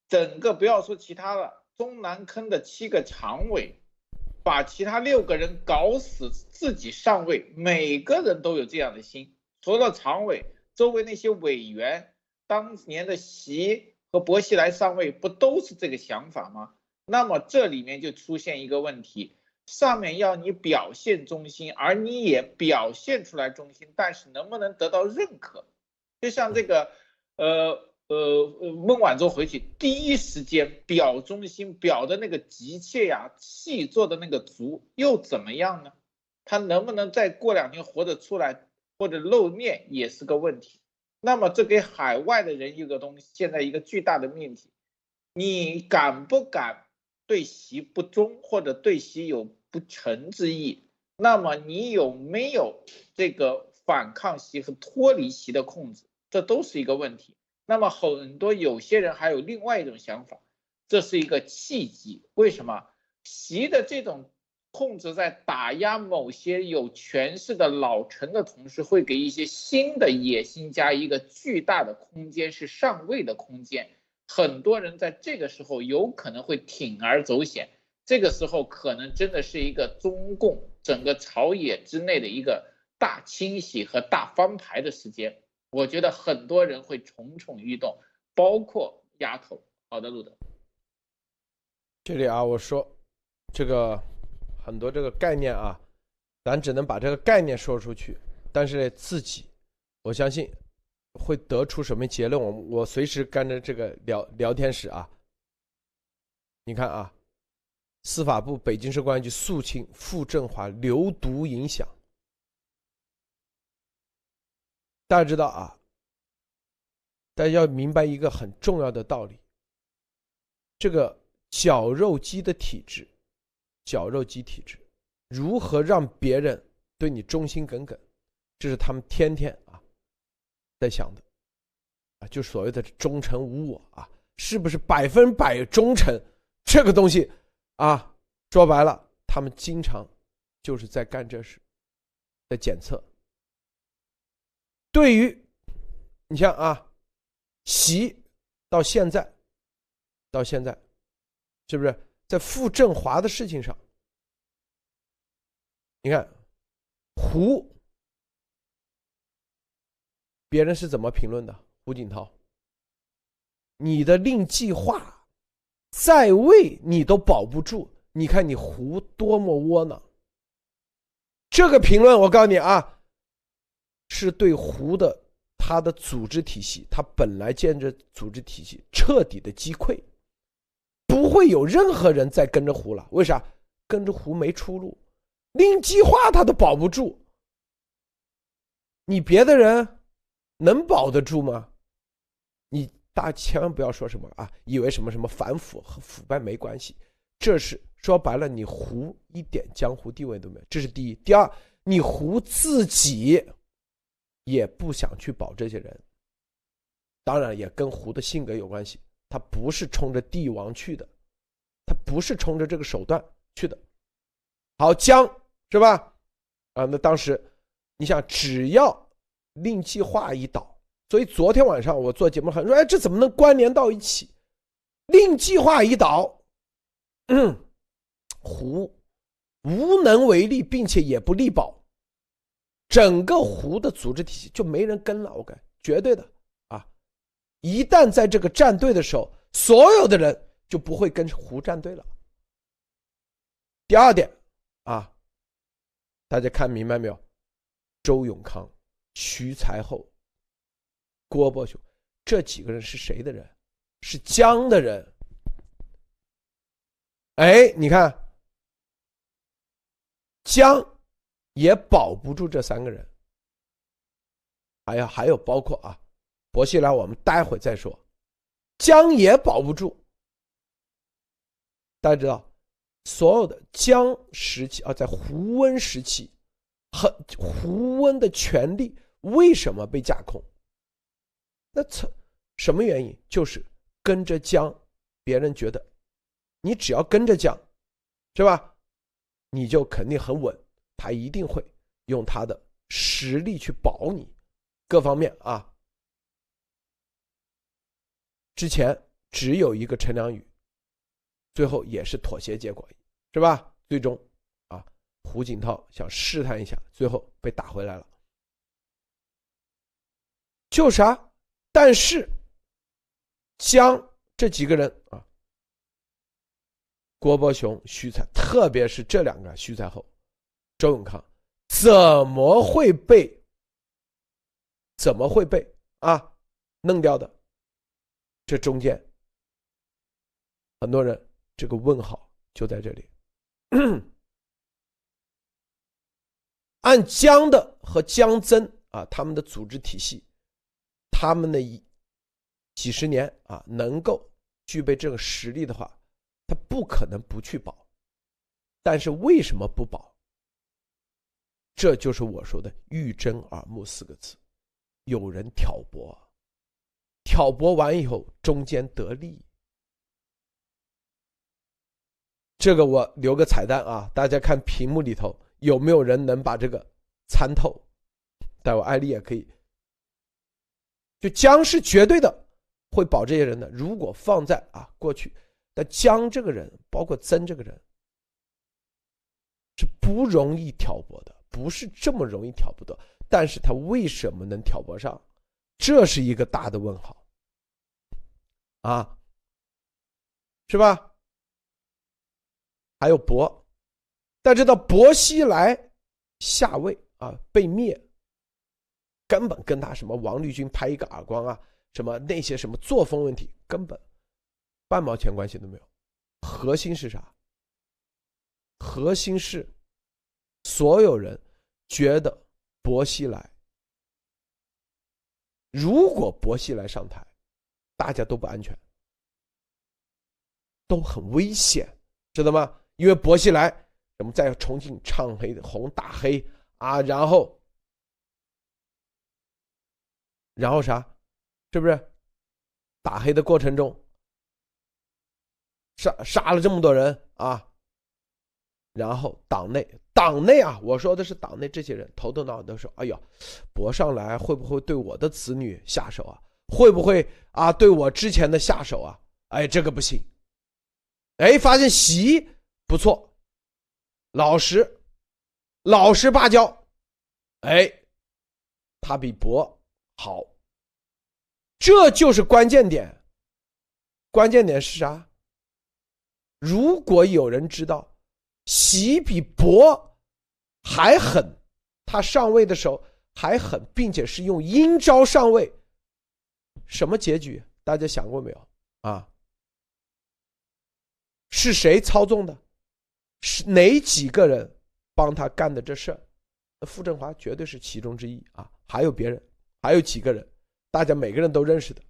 整个不要说其他了，中南坑的七个常委，把其他六个人搞死，自己上位，每个人都有这样的心。除了常委，周围那些委员，当年的习和薄熙来上位，不都是这个想法吗？那么这里面就出现一个问题。上面要你表现忠心，而你也表现出来忠心，但是能不能得到认可？就像这个，呃呃，孟晚舟回去第一时间表忠心，表的那个急切呀，气做的那个足，又怎么样呢？他能不能再过两天活着出来，或者露面也是个问题。那么这给海外的人一个东西，现在一个巨大的命题，你敢不敢对习不忠，或者对习有？不臣之意，那么你有没有这个反抗习和脱离习的控制？这都是一个问题。那么很多有些人还有另外一种想法，这是一个契机。为什么习的这种控制在打压某些有权势的老臣的同时，会给一些新的野心家一个巨大的空间，是上位的空间。很多人在这个时候有可能会铤而走险。这个时候可能真的是一个中共整个朝野之内的一个大清洗和大翻牌的时间，我觉得很多人会蠢蠢欲动，包括丫头。好的，路德，
这里啊，我说这个很多这个概念啊，咱只能把这个概念说出去，但是自己我相信会得出什么结论，我我随时跟着这个聊聊天室啊，你看啊。司法部北京市公安局肃清傅政华流毒影响。大家知道啊，大家要明白一个很重要的道理：这个绞肉机的体制，绞肉机体制如何让别人对你忠心耿耿，这是他们天天啊在想的啊，就所谓的忠诚无我啊，是不是百分百忠诚？这个东西。啊，说白了，他们经常就是在干这事，在检测。对于你像啊，习到现在，到现在，是不是在傅政华的事情上？你看胡，别人是怎么评论的？胡锦涛，你的令计划。在位你都保不住，你看你胡多么窝囊。这个评论我告诉你啊，是对胡的他的组织体系，他本来建着组织体系彻底的击溃，不会有任何人再跟着胡了。为啥？跟着胡没出路，令计划他都保不住，你别的人能保得住吗？你。大家千万不要说什么啊，以为什么什么反腐和腐败没关系，这是说白了，你胡一点江湖地位都没有，这是第一。第二，你胡自己也不想去保这些人，当然也跟胡的性格有关系。他不是冲着帝王去的，他不是冲着这个手段去的。好，姜是吧？啊，那当时你想，只要令计划一倒，所以昨天晚上我做节目很说，哎，这怎么能关联到一起？令计划一倒，嗯胡无能为力，并且也不力保。整个胡的组织体系就没人跟了，我感绝对的啊！一旦在这个站队的时候，所有的人就不会跟胡站队了。第二点啊，大家看明白没有？周永康、徐才厚、郭伯雄这几个人是谁的人？是江的人。哎，你看江。也保不住这三个人，还有还有包括啊，薄熙来，我们待会再说。姜也保不住。大家知道，所有的姜时期啊，在胡温时期，很胡温的权力为什么被架空？那从什么原因？就是跟着姜，别人觉得你只要跟着姜，是吧？你就肯定很稳。他一定会用他的实力去保你，各方面啊。之前只有一个陈良宇，最后也是妥协结果，是吧？最终啊，胡锦涛想试探一下，最后被打回来了。就啥？但是江这几个人啊，郭伯雄、徐才，特别是这两个徐才厚。周永康怎么会被？怎么会被啊弄掉的？这中间很多人这个问号就在这里。<clears throat> 按江的和江增啊，他们的组织体系，他们的一几十年啊，能够具备这个实力的话，他不可能不去保。但是为什么不保？这就是我说的“欲睁耳目”四个字，有人挑拨，挑拨完以后中间得利。这个我留个彩蛋啊，大家看屏幕里头有没有人能把这个参透？待会艾丽也可以。就姜是绝对的会保这些人的，如果放在啊过去，但姜这个人，包括曾这个人，是不容易挑拨的。不是这么容易挑拨的，但是他为什么能挑拨上？这是一个大的问号，啊，是吧？还有伯，大家知道薄熙来下位啊被灭，根本跟他什么王立军拍一个耳光啊，什么那些什么作风问题根本半毛钱关系都没有，核心是啥？核心是。所有人觉得薄熙来，如果薄熙来上台，大家都不安全，都很危险，知道吗？因为薄熙来什么在重庆唱黑红打黑啊，然后，然后啥，是不是？打黑的过程中，杀杀了这么多人啊。然后党内党内啊，我说的是党内这些人头头脑脑都说：“哎呀，博上来会不会对我的子女下手啊？会不会啊对我之前的下手啊？哎，这个不行。哎，发现习不错，老实，老实巴交，哎，他比博好。这就是关键点。关键点是啥？如果有人知道。习比伯还狠，他上位的时候还狠，并且是用阴招上位。什么结局？大家想过没有？啊，是谁操纵的？是哪几个人帮他干的这事儿？傅政华绝对是其中之一啊！还有别人，还有几个人，大家每个人都认识的。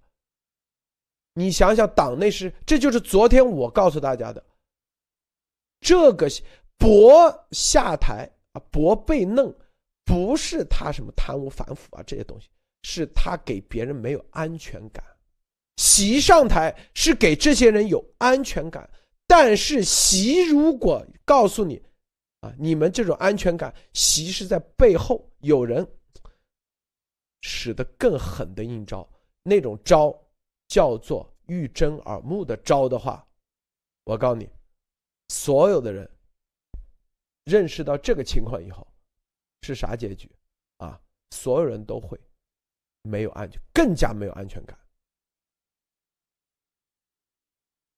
你想想，党内是，这就是昨天我告诉大家的。这个博下台啊，博被弄，不是他什么贪污反腐啊这些东西，是他给别人没有安全感。习上台是给这些人有安全感，但是习如果告诉你，啊，你们这种安全感，习是在背后有人使得更狠的阴招，那种招叫做欲睁耳目的招的话，我告诉你，所有的人认识到这个情况以后，是啥结局啊？所有人都会没有安全，更加没有安全感。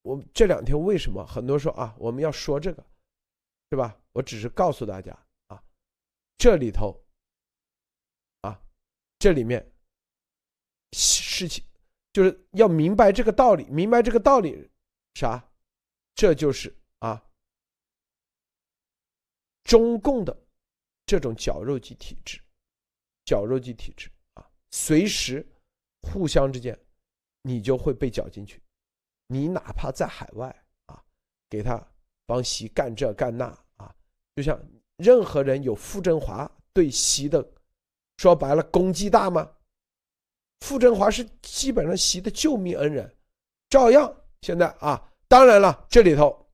我这两天为什么很多说啊，我们要说这个，是吧？我只是告诉大家啊，这里头，这里面事情就是要明白这个道理，明白这个道理啥？这就是啊，中共的这种绞肉机体制，绞肉机体制啊，随时互相之间你就会被绞进去。你哪怕在海外啊，给他帮习干这干那啊，就像任何人有傅政华对习的，说白了功绩大吗？傅政华是基本上习的救命恩人，照样现在啊，当然了，这里头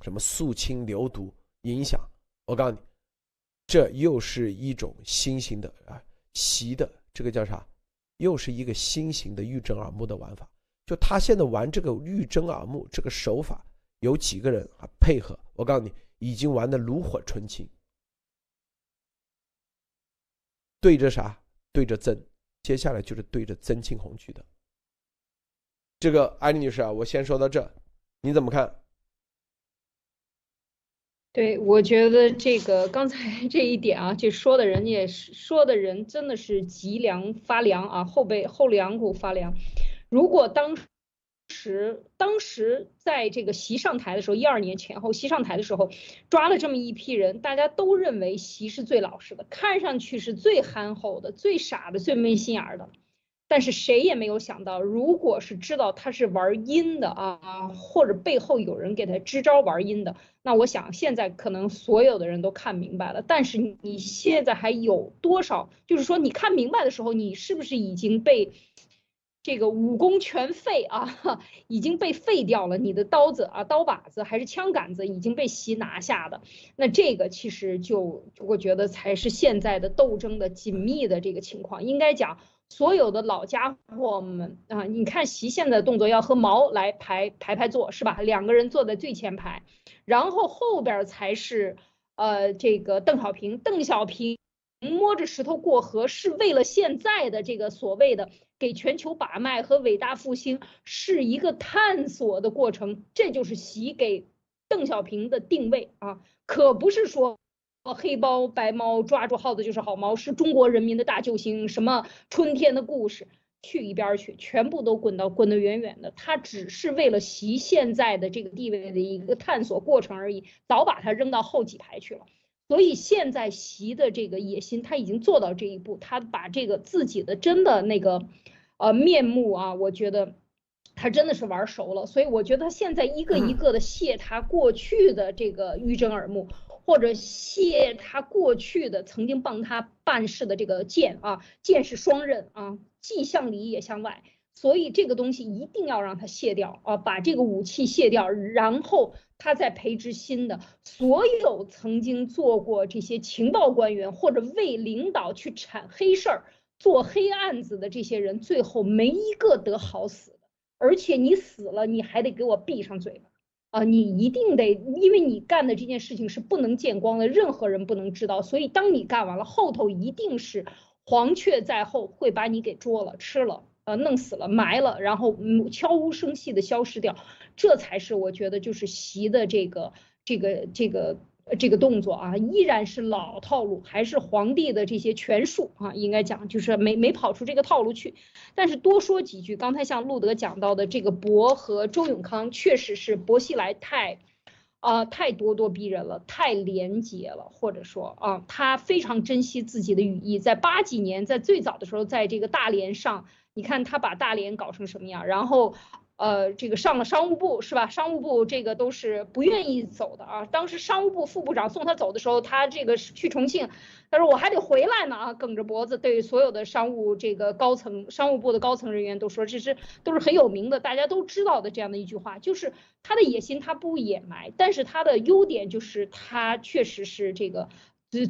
什么肃清流毒影响，我告诉你，这又是一种新型的啊，习的这个叫啥？又是一个新型的欲睁耳目的玩法。就他现在玩这个欲睁耳目这个手法，有几个人啊配合？我告诉你，已经玩的炉火纯青。对着啥？对着曾，接下来就是对着曾庆红去的。这个艾丽女士啊，我先说到这，你怎么看？
对，我觉得这个 <laughs> 刚才这一点啊，就说的人也是说的人真的是脊梁发凉啊，后背后两股发凉。如果当时当时在这个习上台的时候，一二年前后，习上台的时候抓了这么一批人，大家都认为习是最老实的，看上去是最憨厚的、最傻的、最没心眼的。但是谁也没有想到，如果是知道他是玩阴的啊，或者背后有人给他支招玩阴的，那我想现在可能所有的人都看明白了。但是你现在还有多少？就是说你看明白的时候，你是不是已经被？这个武功全废啊，<laughs> 已经被废掉了。你的刀子啊，刀把子还是枪杆子已经被习拿下的。那这个其实就我觉得才是现在的斗争的紧密的这个情况。应该讲，所有的老家伙们啊，你看习现在动作要和毛来排排排坐是吧？两个人坐在最前排，然后后边才是呃这个邓小平。邓小平摸着石头过河，是为了现在的这个所谓的。给全球把脉和伟大复兴是一个探索的过程，这就是习给邓小平的定位啊，可不是说黑猫白猫抓住耗子就是好猫，是中国人民的大救星，什么春天的故事，去一边去，全部都滚到滚得远远的，他只是为了习现在的这个地位的一个探索过程而已，早把他扔到后几排去了。所以现在习的这个野心，他已经做到这一步，他把这个自己的真的那个，呃面目啊，我觉得他真的是玩熟了。所以我觉得他现在一个一个的卸他过去的这个欲睁耳目，或者卸他过去的曾经帮他办事的这个剑啊，剑是双刃啊，既向里也向外。所以这个东西一定要让他卸掉啊，把这个武器卸掉，然后他再培植新的。所有曾经做过这些情报官员或者为领导去铲黑事儿、做黑案子的这些人，最后没一个得好死的。而且你死了，你还得给我闭上嘴巴啊！你一定得，因为你干的这件事情是不能见光的，任何人不能知道。所以当你干完了，后头一定是黄雀在后，会把你给捉了、吃了。呃，弄死了，埋了，然后嗯，悄无声息的消失掉，这才是我觉得就是习的这个这个这个这个动作啊，依然是老套路，还是皇帝的这些权术啊，应该讲就是没没跑出这个套路去。但是多说几句，刚才像路德讲到的这个博和周永康，确实是薄熙来太啊太咄咄逼人了，太廉洁了，或者说啊，他非常珍惜自己的羽翼，在八几年，在最早的时候，在这个大连上。你看他把大连搞成什么样，然后呃，这个上了商务部是吧？商务部这个都是不愿意走的啊。当时商务部副部长送他走的时候，他这个去重庆，他说我还得回来呢啊，梗着脖子对所有的商务这个高层、商务部的高层人员都说，这是都是很有名的，大家都知道的这样的一句话，就是他的野心他不掩埋，但是他的优点就是他确实是这个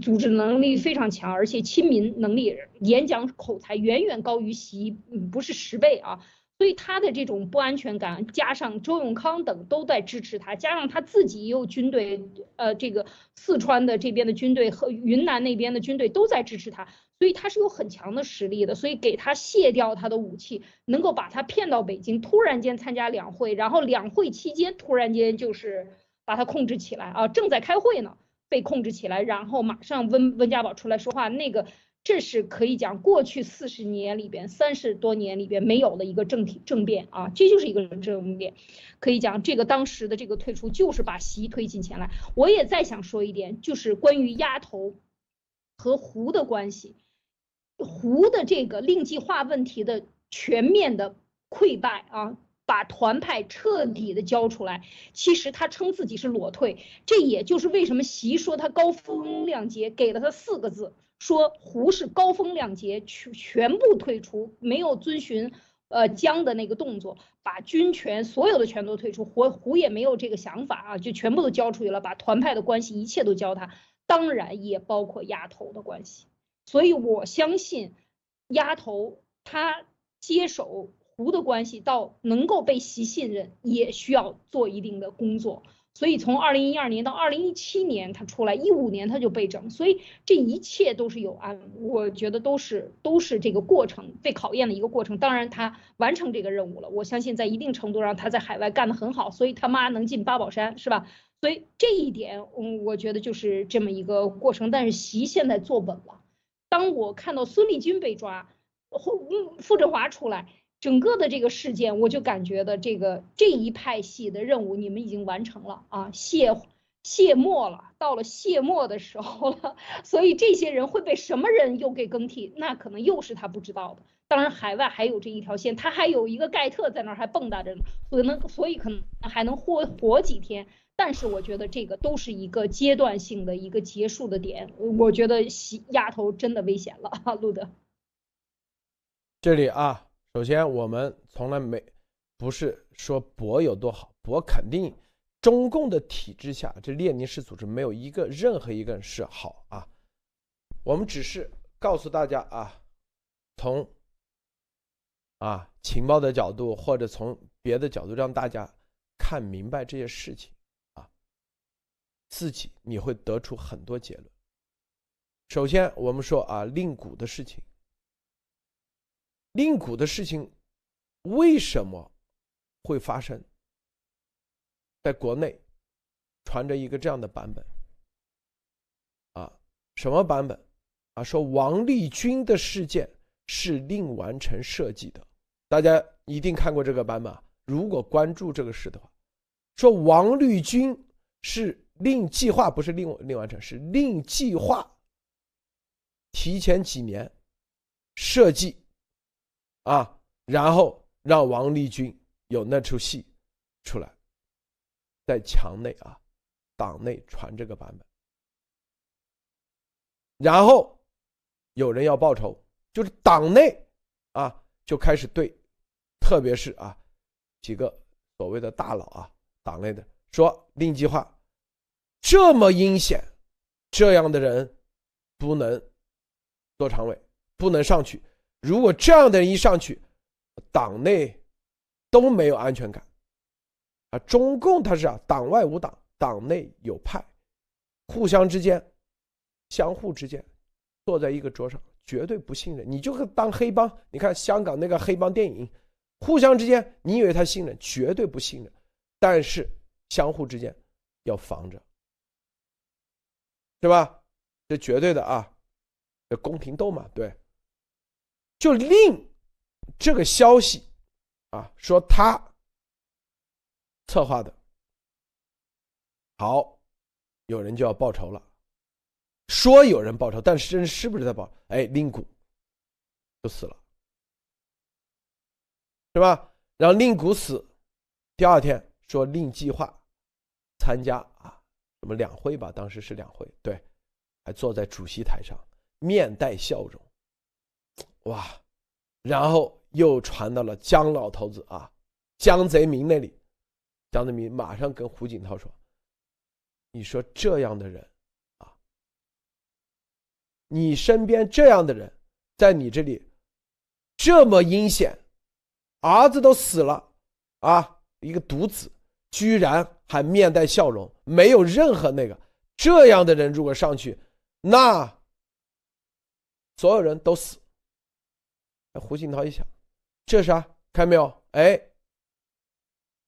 组织能力非常强，而且亲民能力、演讲口才远远高于习，不是十倍啊。所以他的这种不安全感，加上周永康等都在支持他，加上他自己也有军队，呃，这个四川的这边的军队和云南那边的军队都在支持他，所以他是有很强的实力的。所以给他卸掉他的武器，能够把他骗到北京，突然间参加两会，然后两会期间突然间就是把他控制起来啊，正在开会呢，被控制起来，然后马上温温家宝出来说话那个。这是可以讲过去四十年里边、三十多年里边没有的一个政体政变啊，这就是一个政变。可以讲这个当时的这个退出就是把习推进前来。我也再想说一点，就是关于丫头和胡的关系，胡的这个令计划问题的全面的溃败啊，把团派彻底的交出来。其实他称自己是裸退，这也就是为什么习说他高风亮节，给了他四个字。说胡是高风亮节，全全部退出，没有遵循呃江的那个动作，把军权所有的全都退出。胡胡也没有这个想法啊，就全部都交出去了，把团派的关系一切都交他，当然也包括丫头的关系。所以我相信，丫头他接手胡的关系到能够被习信任，也需要做一定的工作。所以从二零一二年到二零一七年，他出来，一五年他就被整，所以这一切都是有安，我觉得都是都是这个过程被考验的一个过程。当然他完成这个任务了，我相信在一定程度上他在海外干得很好，所以他妈能进八宝山是吧？所以这一点，嗯，我觉得就是这么一个过程。但是习现在坐稳了，当我看到孙立军被抓，傅傅振华出来。整个的这个事件，我就感觉的这个这一派系的任务，你们已经完成了啊，谢谢幕了，到了谢幕的时候了，所以这些人会被什么人又给更替，那可能又是他不知道的。当然，海外还有这一条线，他还有一个盖特在那儿还蹦跶着呢，可能所以可能还能活活几天。但是我觉得这个都是一个阶段性的一个结束的点，我觉得丫头真的危险了哈，路德。
这里啊。首先，我们从来没不是说博有多好，博肯定中共的体制下，这列宁式组织没有一个任何一个人是好啊。我们只是告诉大家啊，从啊情报的角度或者从别的角度让大家看明白这些事情啊，自己你会得出很多结论。首先，我们说啊令谷的事情。令谷的事情为什么会发生？在国内传着一个这样的版本啊，什么版本啊？说王立军的事件是令完成设计的，大家一定看过这个版本。如果关注这个事的话，说王立军是令计划，不是令令完成，是令计划提前几年设计。啊，然后让王立军有那出戏出来，在墙内啊，党内传这个版本，然后有人要报仇，就是党内啊就开始对，特别是啊几个所谓的大佬啊，党内的说令计划这么阴险，这样的人不能做常委，不能上去。如果这样的人一上去，党内都没有安全感啊！中共他是啊，党外无党，党内有派，互相之间、相互之间坐在一个桌上，绝对不信任。你就是当黑帮，你看香港那个黑帮电影，互相之间你以为他信任，绝对不信任，但是相互之间要防着，是吧？这绝对的啊，这宫廷斗嘛，对。就令这个消息啊，说他策划的，好，有人就要报仇了。说有人报仇，但是真是不是在报？哎，令谷就死了，是吧？然后令谷死，第二天说令计划参加啊什么两会吧，当时是两会，对，还坐在主席台上，面带笑容，哇，然后又传到了姜老头子啊，江泽民那里，江泽民马上跟胡锦涛说：“你说这样的人啊，你身边这样的人，在你这里这么阴险，儿子都死了啊。”一个独子，居然还面带笑容，没有任何那个这样的人，如果上去，那所有人都死。胡锦涛一想，这啥？看没有？哎，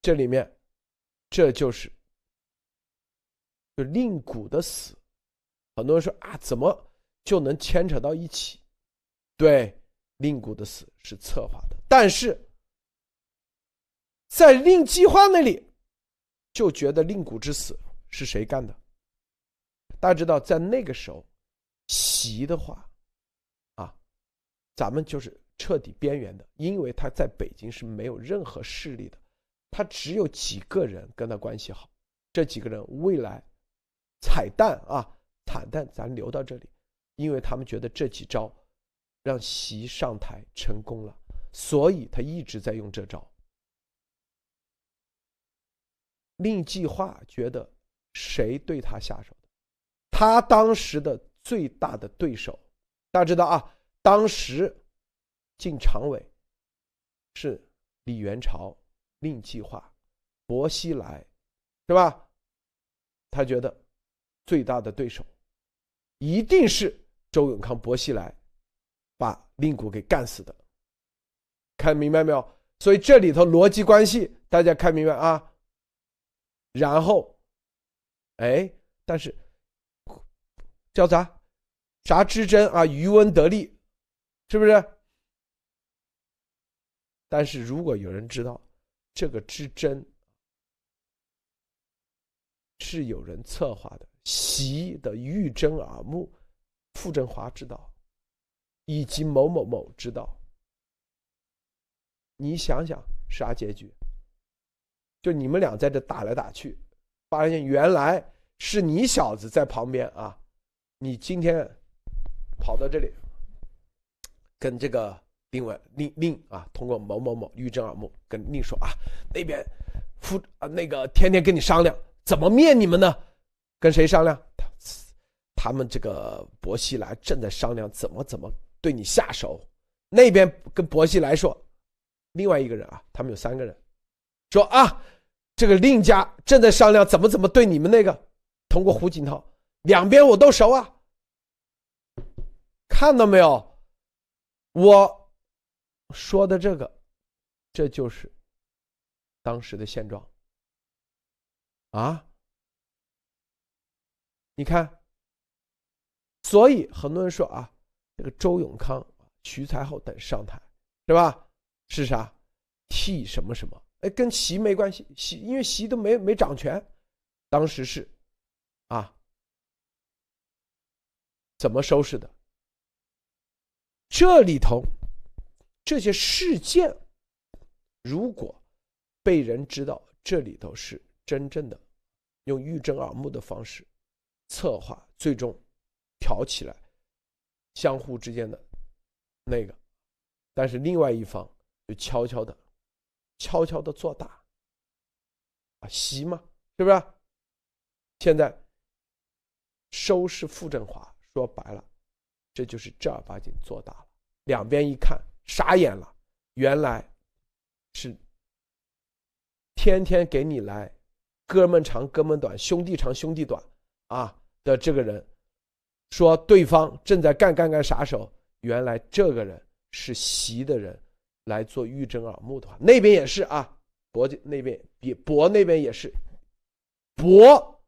这里面，这就是就令谷的死。很多人说啊，怎么就能牵扯到一起？对，令谷的死是策划的，但是。在令计划那里，就觉得令谷之死是谁干的？大家知道，在那个时候，习的话，啊，咱们就是彻底边缘的，因为他在北京是没有任何势力的，他只有几个人跟他关系好，这几个人未来彩蛋啊，彩蛋咱留到这里，因为他们觉得这几招让习上台成功了，所以他一直在用这招。令计划觉得谁对他下手？他当时的最大的对手，大家知道啊，当时进常委是李元朝、令计划、薄熙来，是吧？他觉得最大的对手一定是周永康、薄熙来把令谷给干死的。看明白没有？所以这里头逻辑关系大家看明白啊？然后，哎，但是叫啥？啥之争啊？渔翁得利，是不是？但是如果有人知道这个之争是有人策划的，习的玉珍耳目，傅振华知道，以及某某某知道，你想想啥结局？就你们俩在这打来打去，发现原来是你小子在旁边啊！你今天跑到这里，跟这个另外令令啊，通过某某某欲睁耳目，跟令说啊，那边夫啊那个天天跟你商量怎么灭你们呢？跟谁商量？他他们这个薄熙来正在商量怎么怎么对你下手。那边跟薄熙来说，另外一个人啊，他们有三个人。说啊，这个令家正在商量怎么怎么对你们那个，通过胡锦涛，两边我都熟啊。看到没有？我说的这个，这就是当时的现状啊。你看，所以很多人说啊，这个周永康、徐才厚等上台，是吧？是啥？替什么什么？哎，跟习没关系，习因为习都没没掌权，当时是，啊，怎么收拾的？这里头这些事件，如果被人知道，这里头是真正的用欲睁耳目的方式策划，最终挑起来相互之间的那个，但是另外一方就悄悄的。悄悄的做大，啊，习嘛，是不是？现在收拾傅政华，说白了，这就是正儿八经做大了。两边一看，傻眼了，原来是天天给你来哥们长哥们短，兄弟长兄弟短啊的这个人，说对方正在干干干啥手？原来这个人是习的人。来做玉珍耳目的，那边也是啊，博那边比博那边也是，博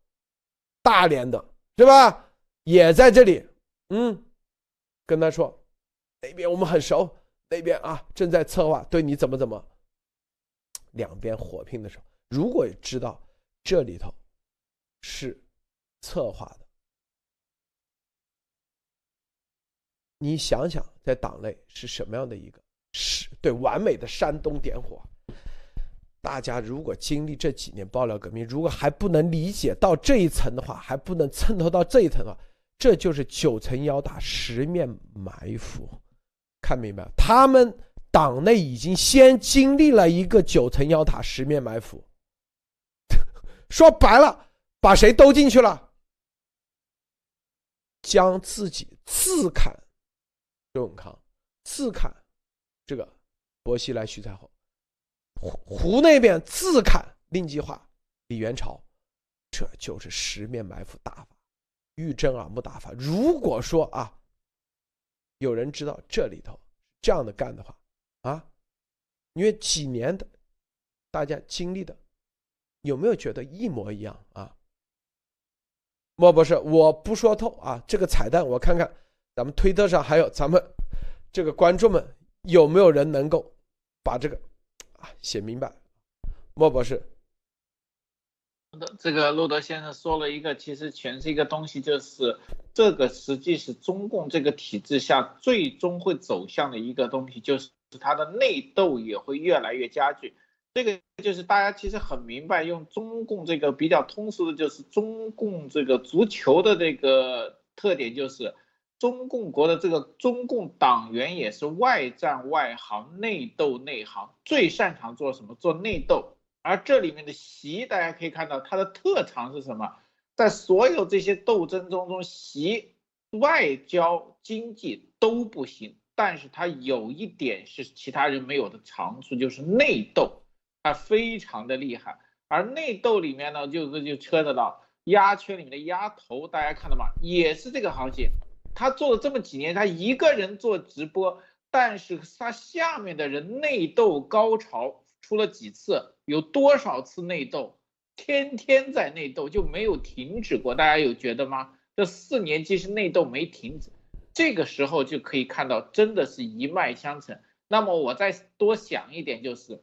大连的是吧？也在这里，嗯，跟他说，那边我们很熟，那边啊正在策划对你怎么怎么，两边火拼的时候，如果知道这里头是策划的，你想想在党内是什么样的一个？是对完美的煽动点火，大家如果经历这几年爆料革命，如果还不能理解到这一层的话，还不能渗透到这一层的话，这就是九层妖塔十面埋伏。看明白？他们党内已经先经历了一个九层妖塔十面埋伏，<laughs> 说白了，把谁兜进去了？将自己自砍周永康，自砍这个薄熙来、徐才厚，胡胡那边自砍令计划李元朝，这就是十面埋伏打法，欲真而不打法。如果说啊。有人知道这里头这样的干的话，啊，因为几年的大家经历的，有没有觉得一模一样啊？莫博士，我不说透啊，这个彩蛋我看看，咱们推特上还有咱们这个观众们有没有人能够把这个啊写明白？莫博士。
这个路德先生说了一个，其实全是一个东西，就是这个实际是中共这个体制下最终会走向的一个东西，就是它的内斗也会越来越加剧。这个就是大家其实很明白，用中共这个比较通俗的，就是中共这个足球的这个特点，就是中共国的这个中共党员也是外战外行，内斗内行，最擅长做什么？做内斗。而这里面的习，大家可以看到他的特长是什么？在所有这些斗争中中，习外交、经济都不行，但是他有一点是其他人没有的长处，就是内斗，他非常的厉害。而内斗里面呢，就是就扯得到鸭圈里面的鸭头，大家看到吗？也是这个行情。他做了这么几年，他一个人做直播，但是他下面的人内斗高潮出了几次。有多少次内斗，天天在内斗就没有停止过？大家有觉得吗？这四年其实内斗没停止，这个时候就可以看到真的是一脉相承。那么我再多想一点，就是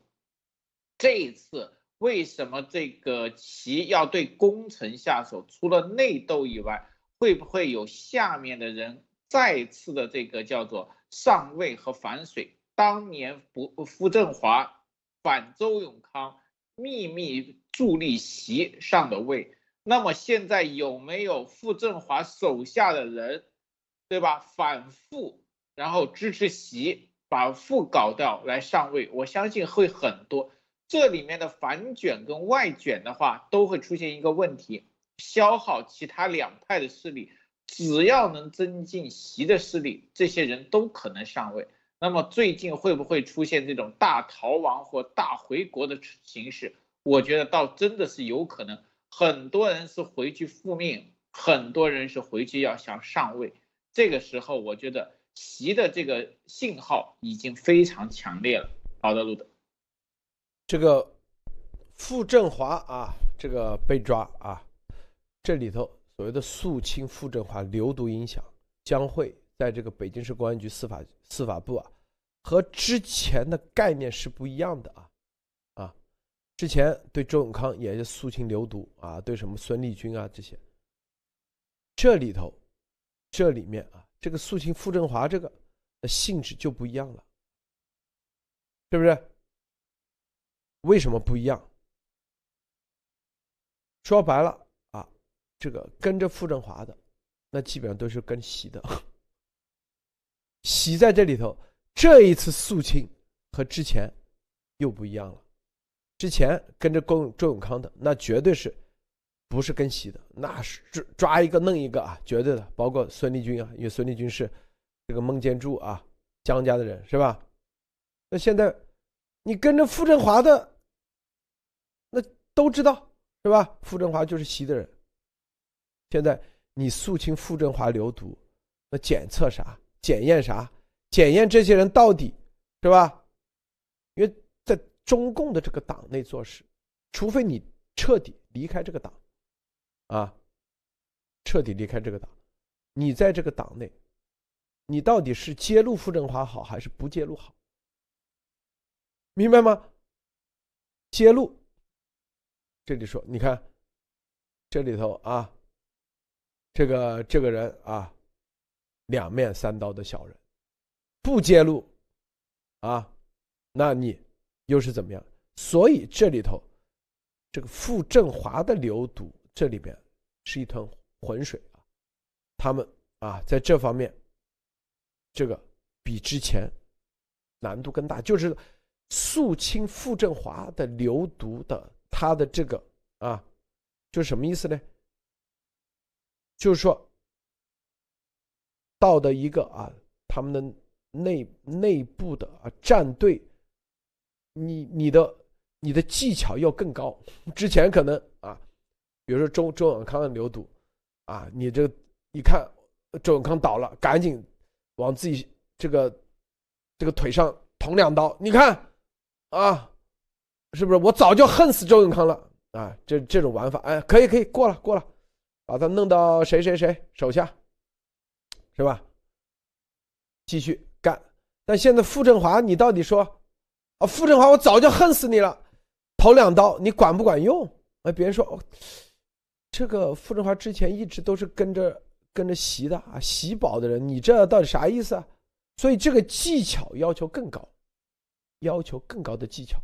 这一次为什么这个棋要对功臣下手？除了内斗以外，会不会有下面的人再次的这个叫做上位和反水？当年不傅政华。反周永康秘密助力席上的位，那么现在有没有傅政华手下的人，对吧？反复然后支持席把傅搞掉来上位，我相信会很多。这里面的反卷跟外卷的话，都会出现一个问题，消耗其他两派的势力。只要能增进席的势力，这些人都可能上位。那么最近会不会出现这种大逃亡或大回国的形式？我觉得倒真的是有可能，很多人是回去复命，很多人是回去要想上位。这个时候，我觉得习的这个信号已经非常强烈了。好的，路德，
这个傅政华啊，这个被抓啊，这里头所谓的肃清傅政华流毒影响将会。在这个北京市公安局司法司法部啊，和之前的概念是不一样的啊啊，之前对周永康也是肃清流毒啊，对什么孙立军啊这些，这里头这里面啊，这个肃清傅政华这个的性质就不一样了，是不是？为什么不一样？说白了啊，这个跟着傅政华的，那基本上都是跟习的。习在这里头，这一次肃清和之前又不一样了。之前跟着周周永康的，那绝对是不是跟习的，那是抓一个弄一个啊，绝对的。包括孙立军啊，因为孙立军是这个孟建柱啊江家的人是吧？那现在你跟着傅政华的，那都知道是吧？傅政华就是习的人。现在你肃清傅政华流毒，那检测啥？检验啥？检验这些人到底是吧？因为在中共的这个党内做事，除非你彻底离开这个党，啊，彻底离开这个党，你在这个党内，你到底是揭露傅政华好还是不揭露好？明白吗？揭露，这里说，你看，这里头啊，这个这个人啊。两面三刀的小人，不揭露，啊，那你又是怎么样？所以这里头，这个傅政华的流毒，这里边是一团浑水啊。他们啊，在这方面，这个比之前难度更大，就是肃清傅政华的流毒的他的这个啊，就是什么意思呢？就是说，到的一个啊，他们的内内部的啊战队，你你的你的技巧要更高。<laughs> 之前可能啊，比如说周周永康的流毒啊，你这一看周永康倒了，赶紧往自己这个这个腿上捅两刀。你看啊，是不是我早就恨死周永康了啊？这这种玩法，哎，可以可以过了过了。把他弄到谁谁谁手下，是吧？继续干。但现在傅振华，你到底说，啊，傅振华，我早就恨死你了，头两刀，你管不管用？哎，别人说，哦，这个傅振华之前一直都是跟着跟着习的啊，习宝的人，你这到底啥意思啊？所以这个技巧要求更高，要求更高的技巧，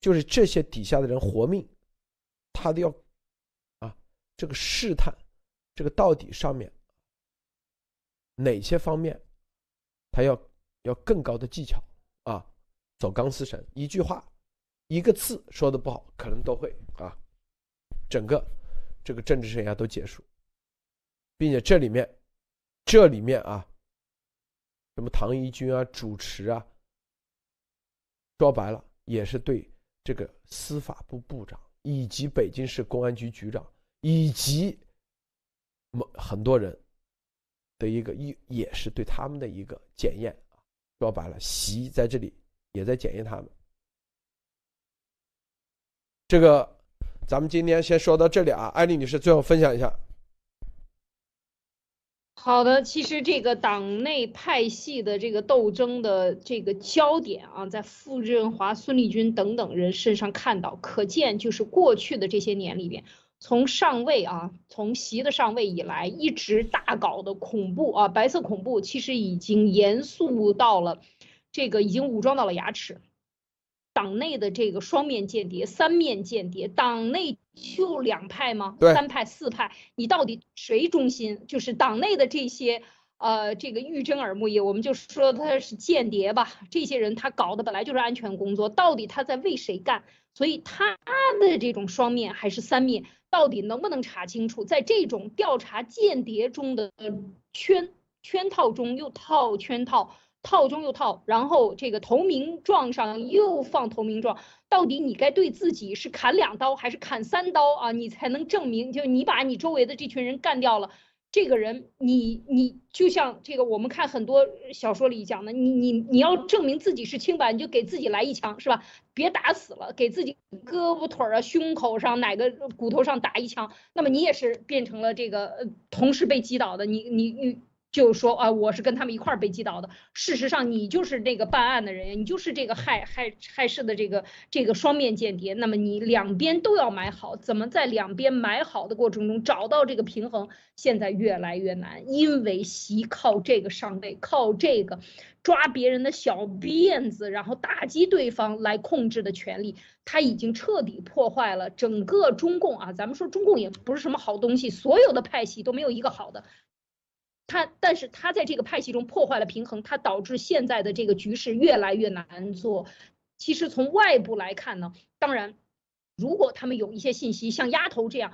就是这些底下的人活命，他都要啊。这个试探，这个到底上面哪些方面，他要要更高的技巧啊？走钢丝绳，一句话，一个字说的不好，可能都会啊，整个这个政治生涯都结束，并且这里面这里面啊，什么唐一军啊、主持啊，说白了也是对这个司法部部长以及北京市公安局局长。以及某很多人的一个一也是对他们的一个检验啊，说白了，习在这里也在检验他们。这个咱们今天先说到这里啊，艾丽女士最后分享一下。
好的，其实这个党内派系的这个斗争的这个焦点啊，在傅振华、孙立军等等人身上看到，可见就是过去的这些年里边。从上位啊，从习的上位以来，一直大搞的恐怖啊，白色恐怖，其实已经严肃到了，这个已经武装到了牙齿。党内的这个双面间谍、三面间谍，党内就两派吗？三派、四派，你到底谁忠心？就是党内的这些，呃，这个欲睁耳目也，我们就说他是间谍吧。这些人他搞的本来就是安全工作，到底他在为谁干？所以他的这种双面还是三面？到底能不能查清楚？在这种调查间谍中的圈圈套中又套圈套，套中又套，然后这个投名状上又放投名状，到底你该对自己是砍两刀还是砍三刀啊？你才能证明，就你把你周围的这群人干掉了。这个人，你你就像这个，我们看很多小说里讲的，你你你要证明自己是清白，你就给自己来一枪，是吧？别打死了，给自己胳膊腿儿啊、胸口上哪个骨头上打一枪，那么你也是变成了这个呃，同时被击倒的，你你你。就说啊，我是跟他们一块儿被击倒的。事实上，你就是那个办案的人，你就是这个害害害事的这个这个双面间谍。那么你两边都要买好，怎么在两边买好的过程中找到这个平衡？现在越来越难，因为习靠这个上位，靠这个抓别人的小辫子，然后打击对方来控制的权利，他已经彻底破坏了整个中共啊。咱们说中共也不是什么好东西，所有的派系都没有一个好的。他，但是他在这个派系中破坏了平衡，他导致现在的这个局势越来越难做。其实从外部来看呢，当然，如果他们有一些信息，像丫头这样，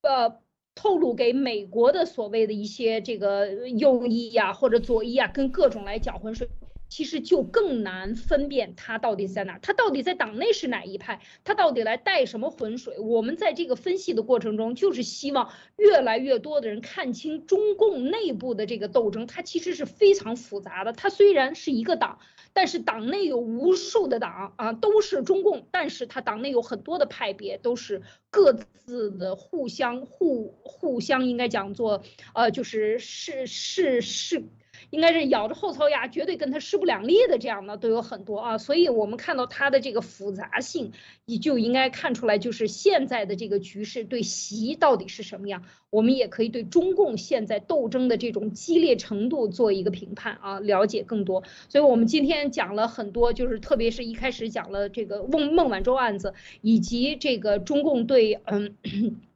呃，透露给美国的所谓的一些这个右翼呀或者左翼啊，跟各种来搅浑水。其实就更难分辨他到底在哪，他到底在党内是哪一派，他到底来带什么浑水？我们在这个分析的过程中，就是希望越来越多的人看清中共内部的这个斗争，它其实是非常复杂的。它虽然是一个党，但是党内有无数的党啊，都是中共，但是它党内有很多的派别，都是各自的互相互互相应该讲做，呃，就是是是是。应该是咬着后槽牙，绝对跟他势不两立的这样的都有很多啊。所以我们看到它的这个复杂性，你就应该看出来，就是现在的这个局势对习到底是什么样。我们也可以对中共现在斗争的这种激烈程度做一个评判啊，了解更多。所以我们今天讲了很多，就是特别是一开始讲了这个孟孟晚舟案子，以及这个中共对嗯。<coughs>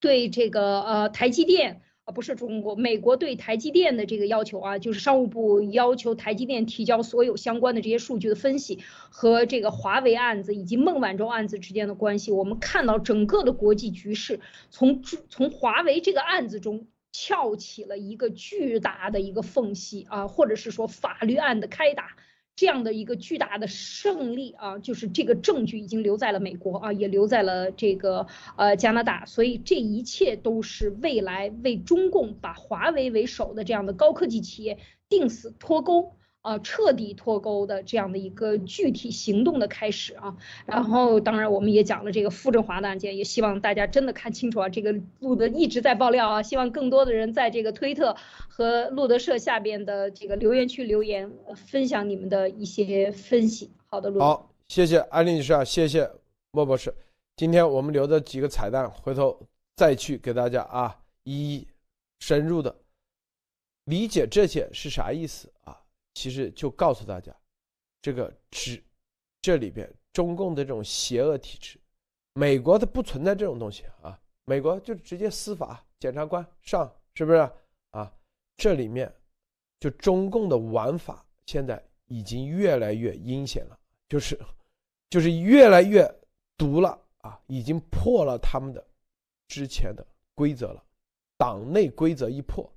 对这个呃台积电啊不是中国美国对台积电的这个要求啊，就是商务部要求台积电提交所有相关的这些数据的分析和这个华为案子以及孟晚舟案子之间的关系，我们看到整个的国际局势从从华为这个案子中翘起了一个巨大的一个缝隙啊，或者是说法律案的开打。这样的一个巨大的胜利啊，就是这个证据已经留在了美国啊，也留在了这个呃加拿大，所以这一切都是未来为中共把华为为首的这样的高科技企业定死脱钩。呃，彻底脱钩的这样的一个具体行动的开始啊，然后当然我们也讲了这个傅政华的案件，也希望大家真的看清楚啊，这个路德一直在爆料啊，希望更多的人在这个推特和路德社下边的这个留言区留言，分享你们的一些分析。好的，路
好，谢谢安利女士啊，谢谢莫博士，今天我们留的几个彩蛋，回头再去给大家啊一一深入的理解这些是啥意思。其实就告诉大家，这个只这里边中共的这种邪恶体制，美国它不存在这种东西啊，美国就直接司法检察官上，是不是啊？这里面就中共的玩法现在已经越来越阴险了，就是就是越来越毒了啊，已经破了他们的之前的规则了，党内规则一破，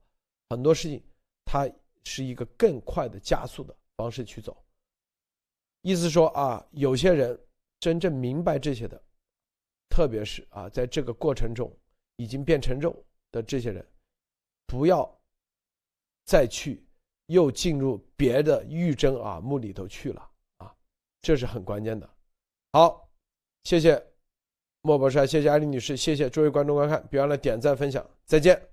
很多事情他。是一个更快的加速的方式去走，意思说啊，有些人真正明白这些的，特别是啊，在这个过程中已经变成肉的这些人，不要再去又进入别的玉珍啊墓里头去了啊，这是很关键的。好，谢谢莫博士，谢谢艾丽女士，谢谢诸位观众观看，别忘了点赞分享，再见。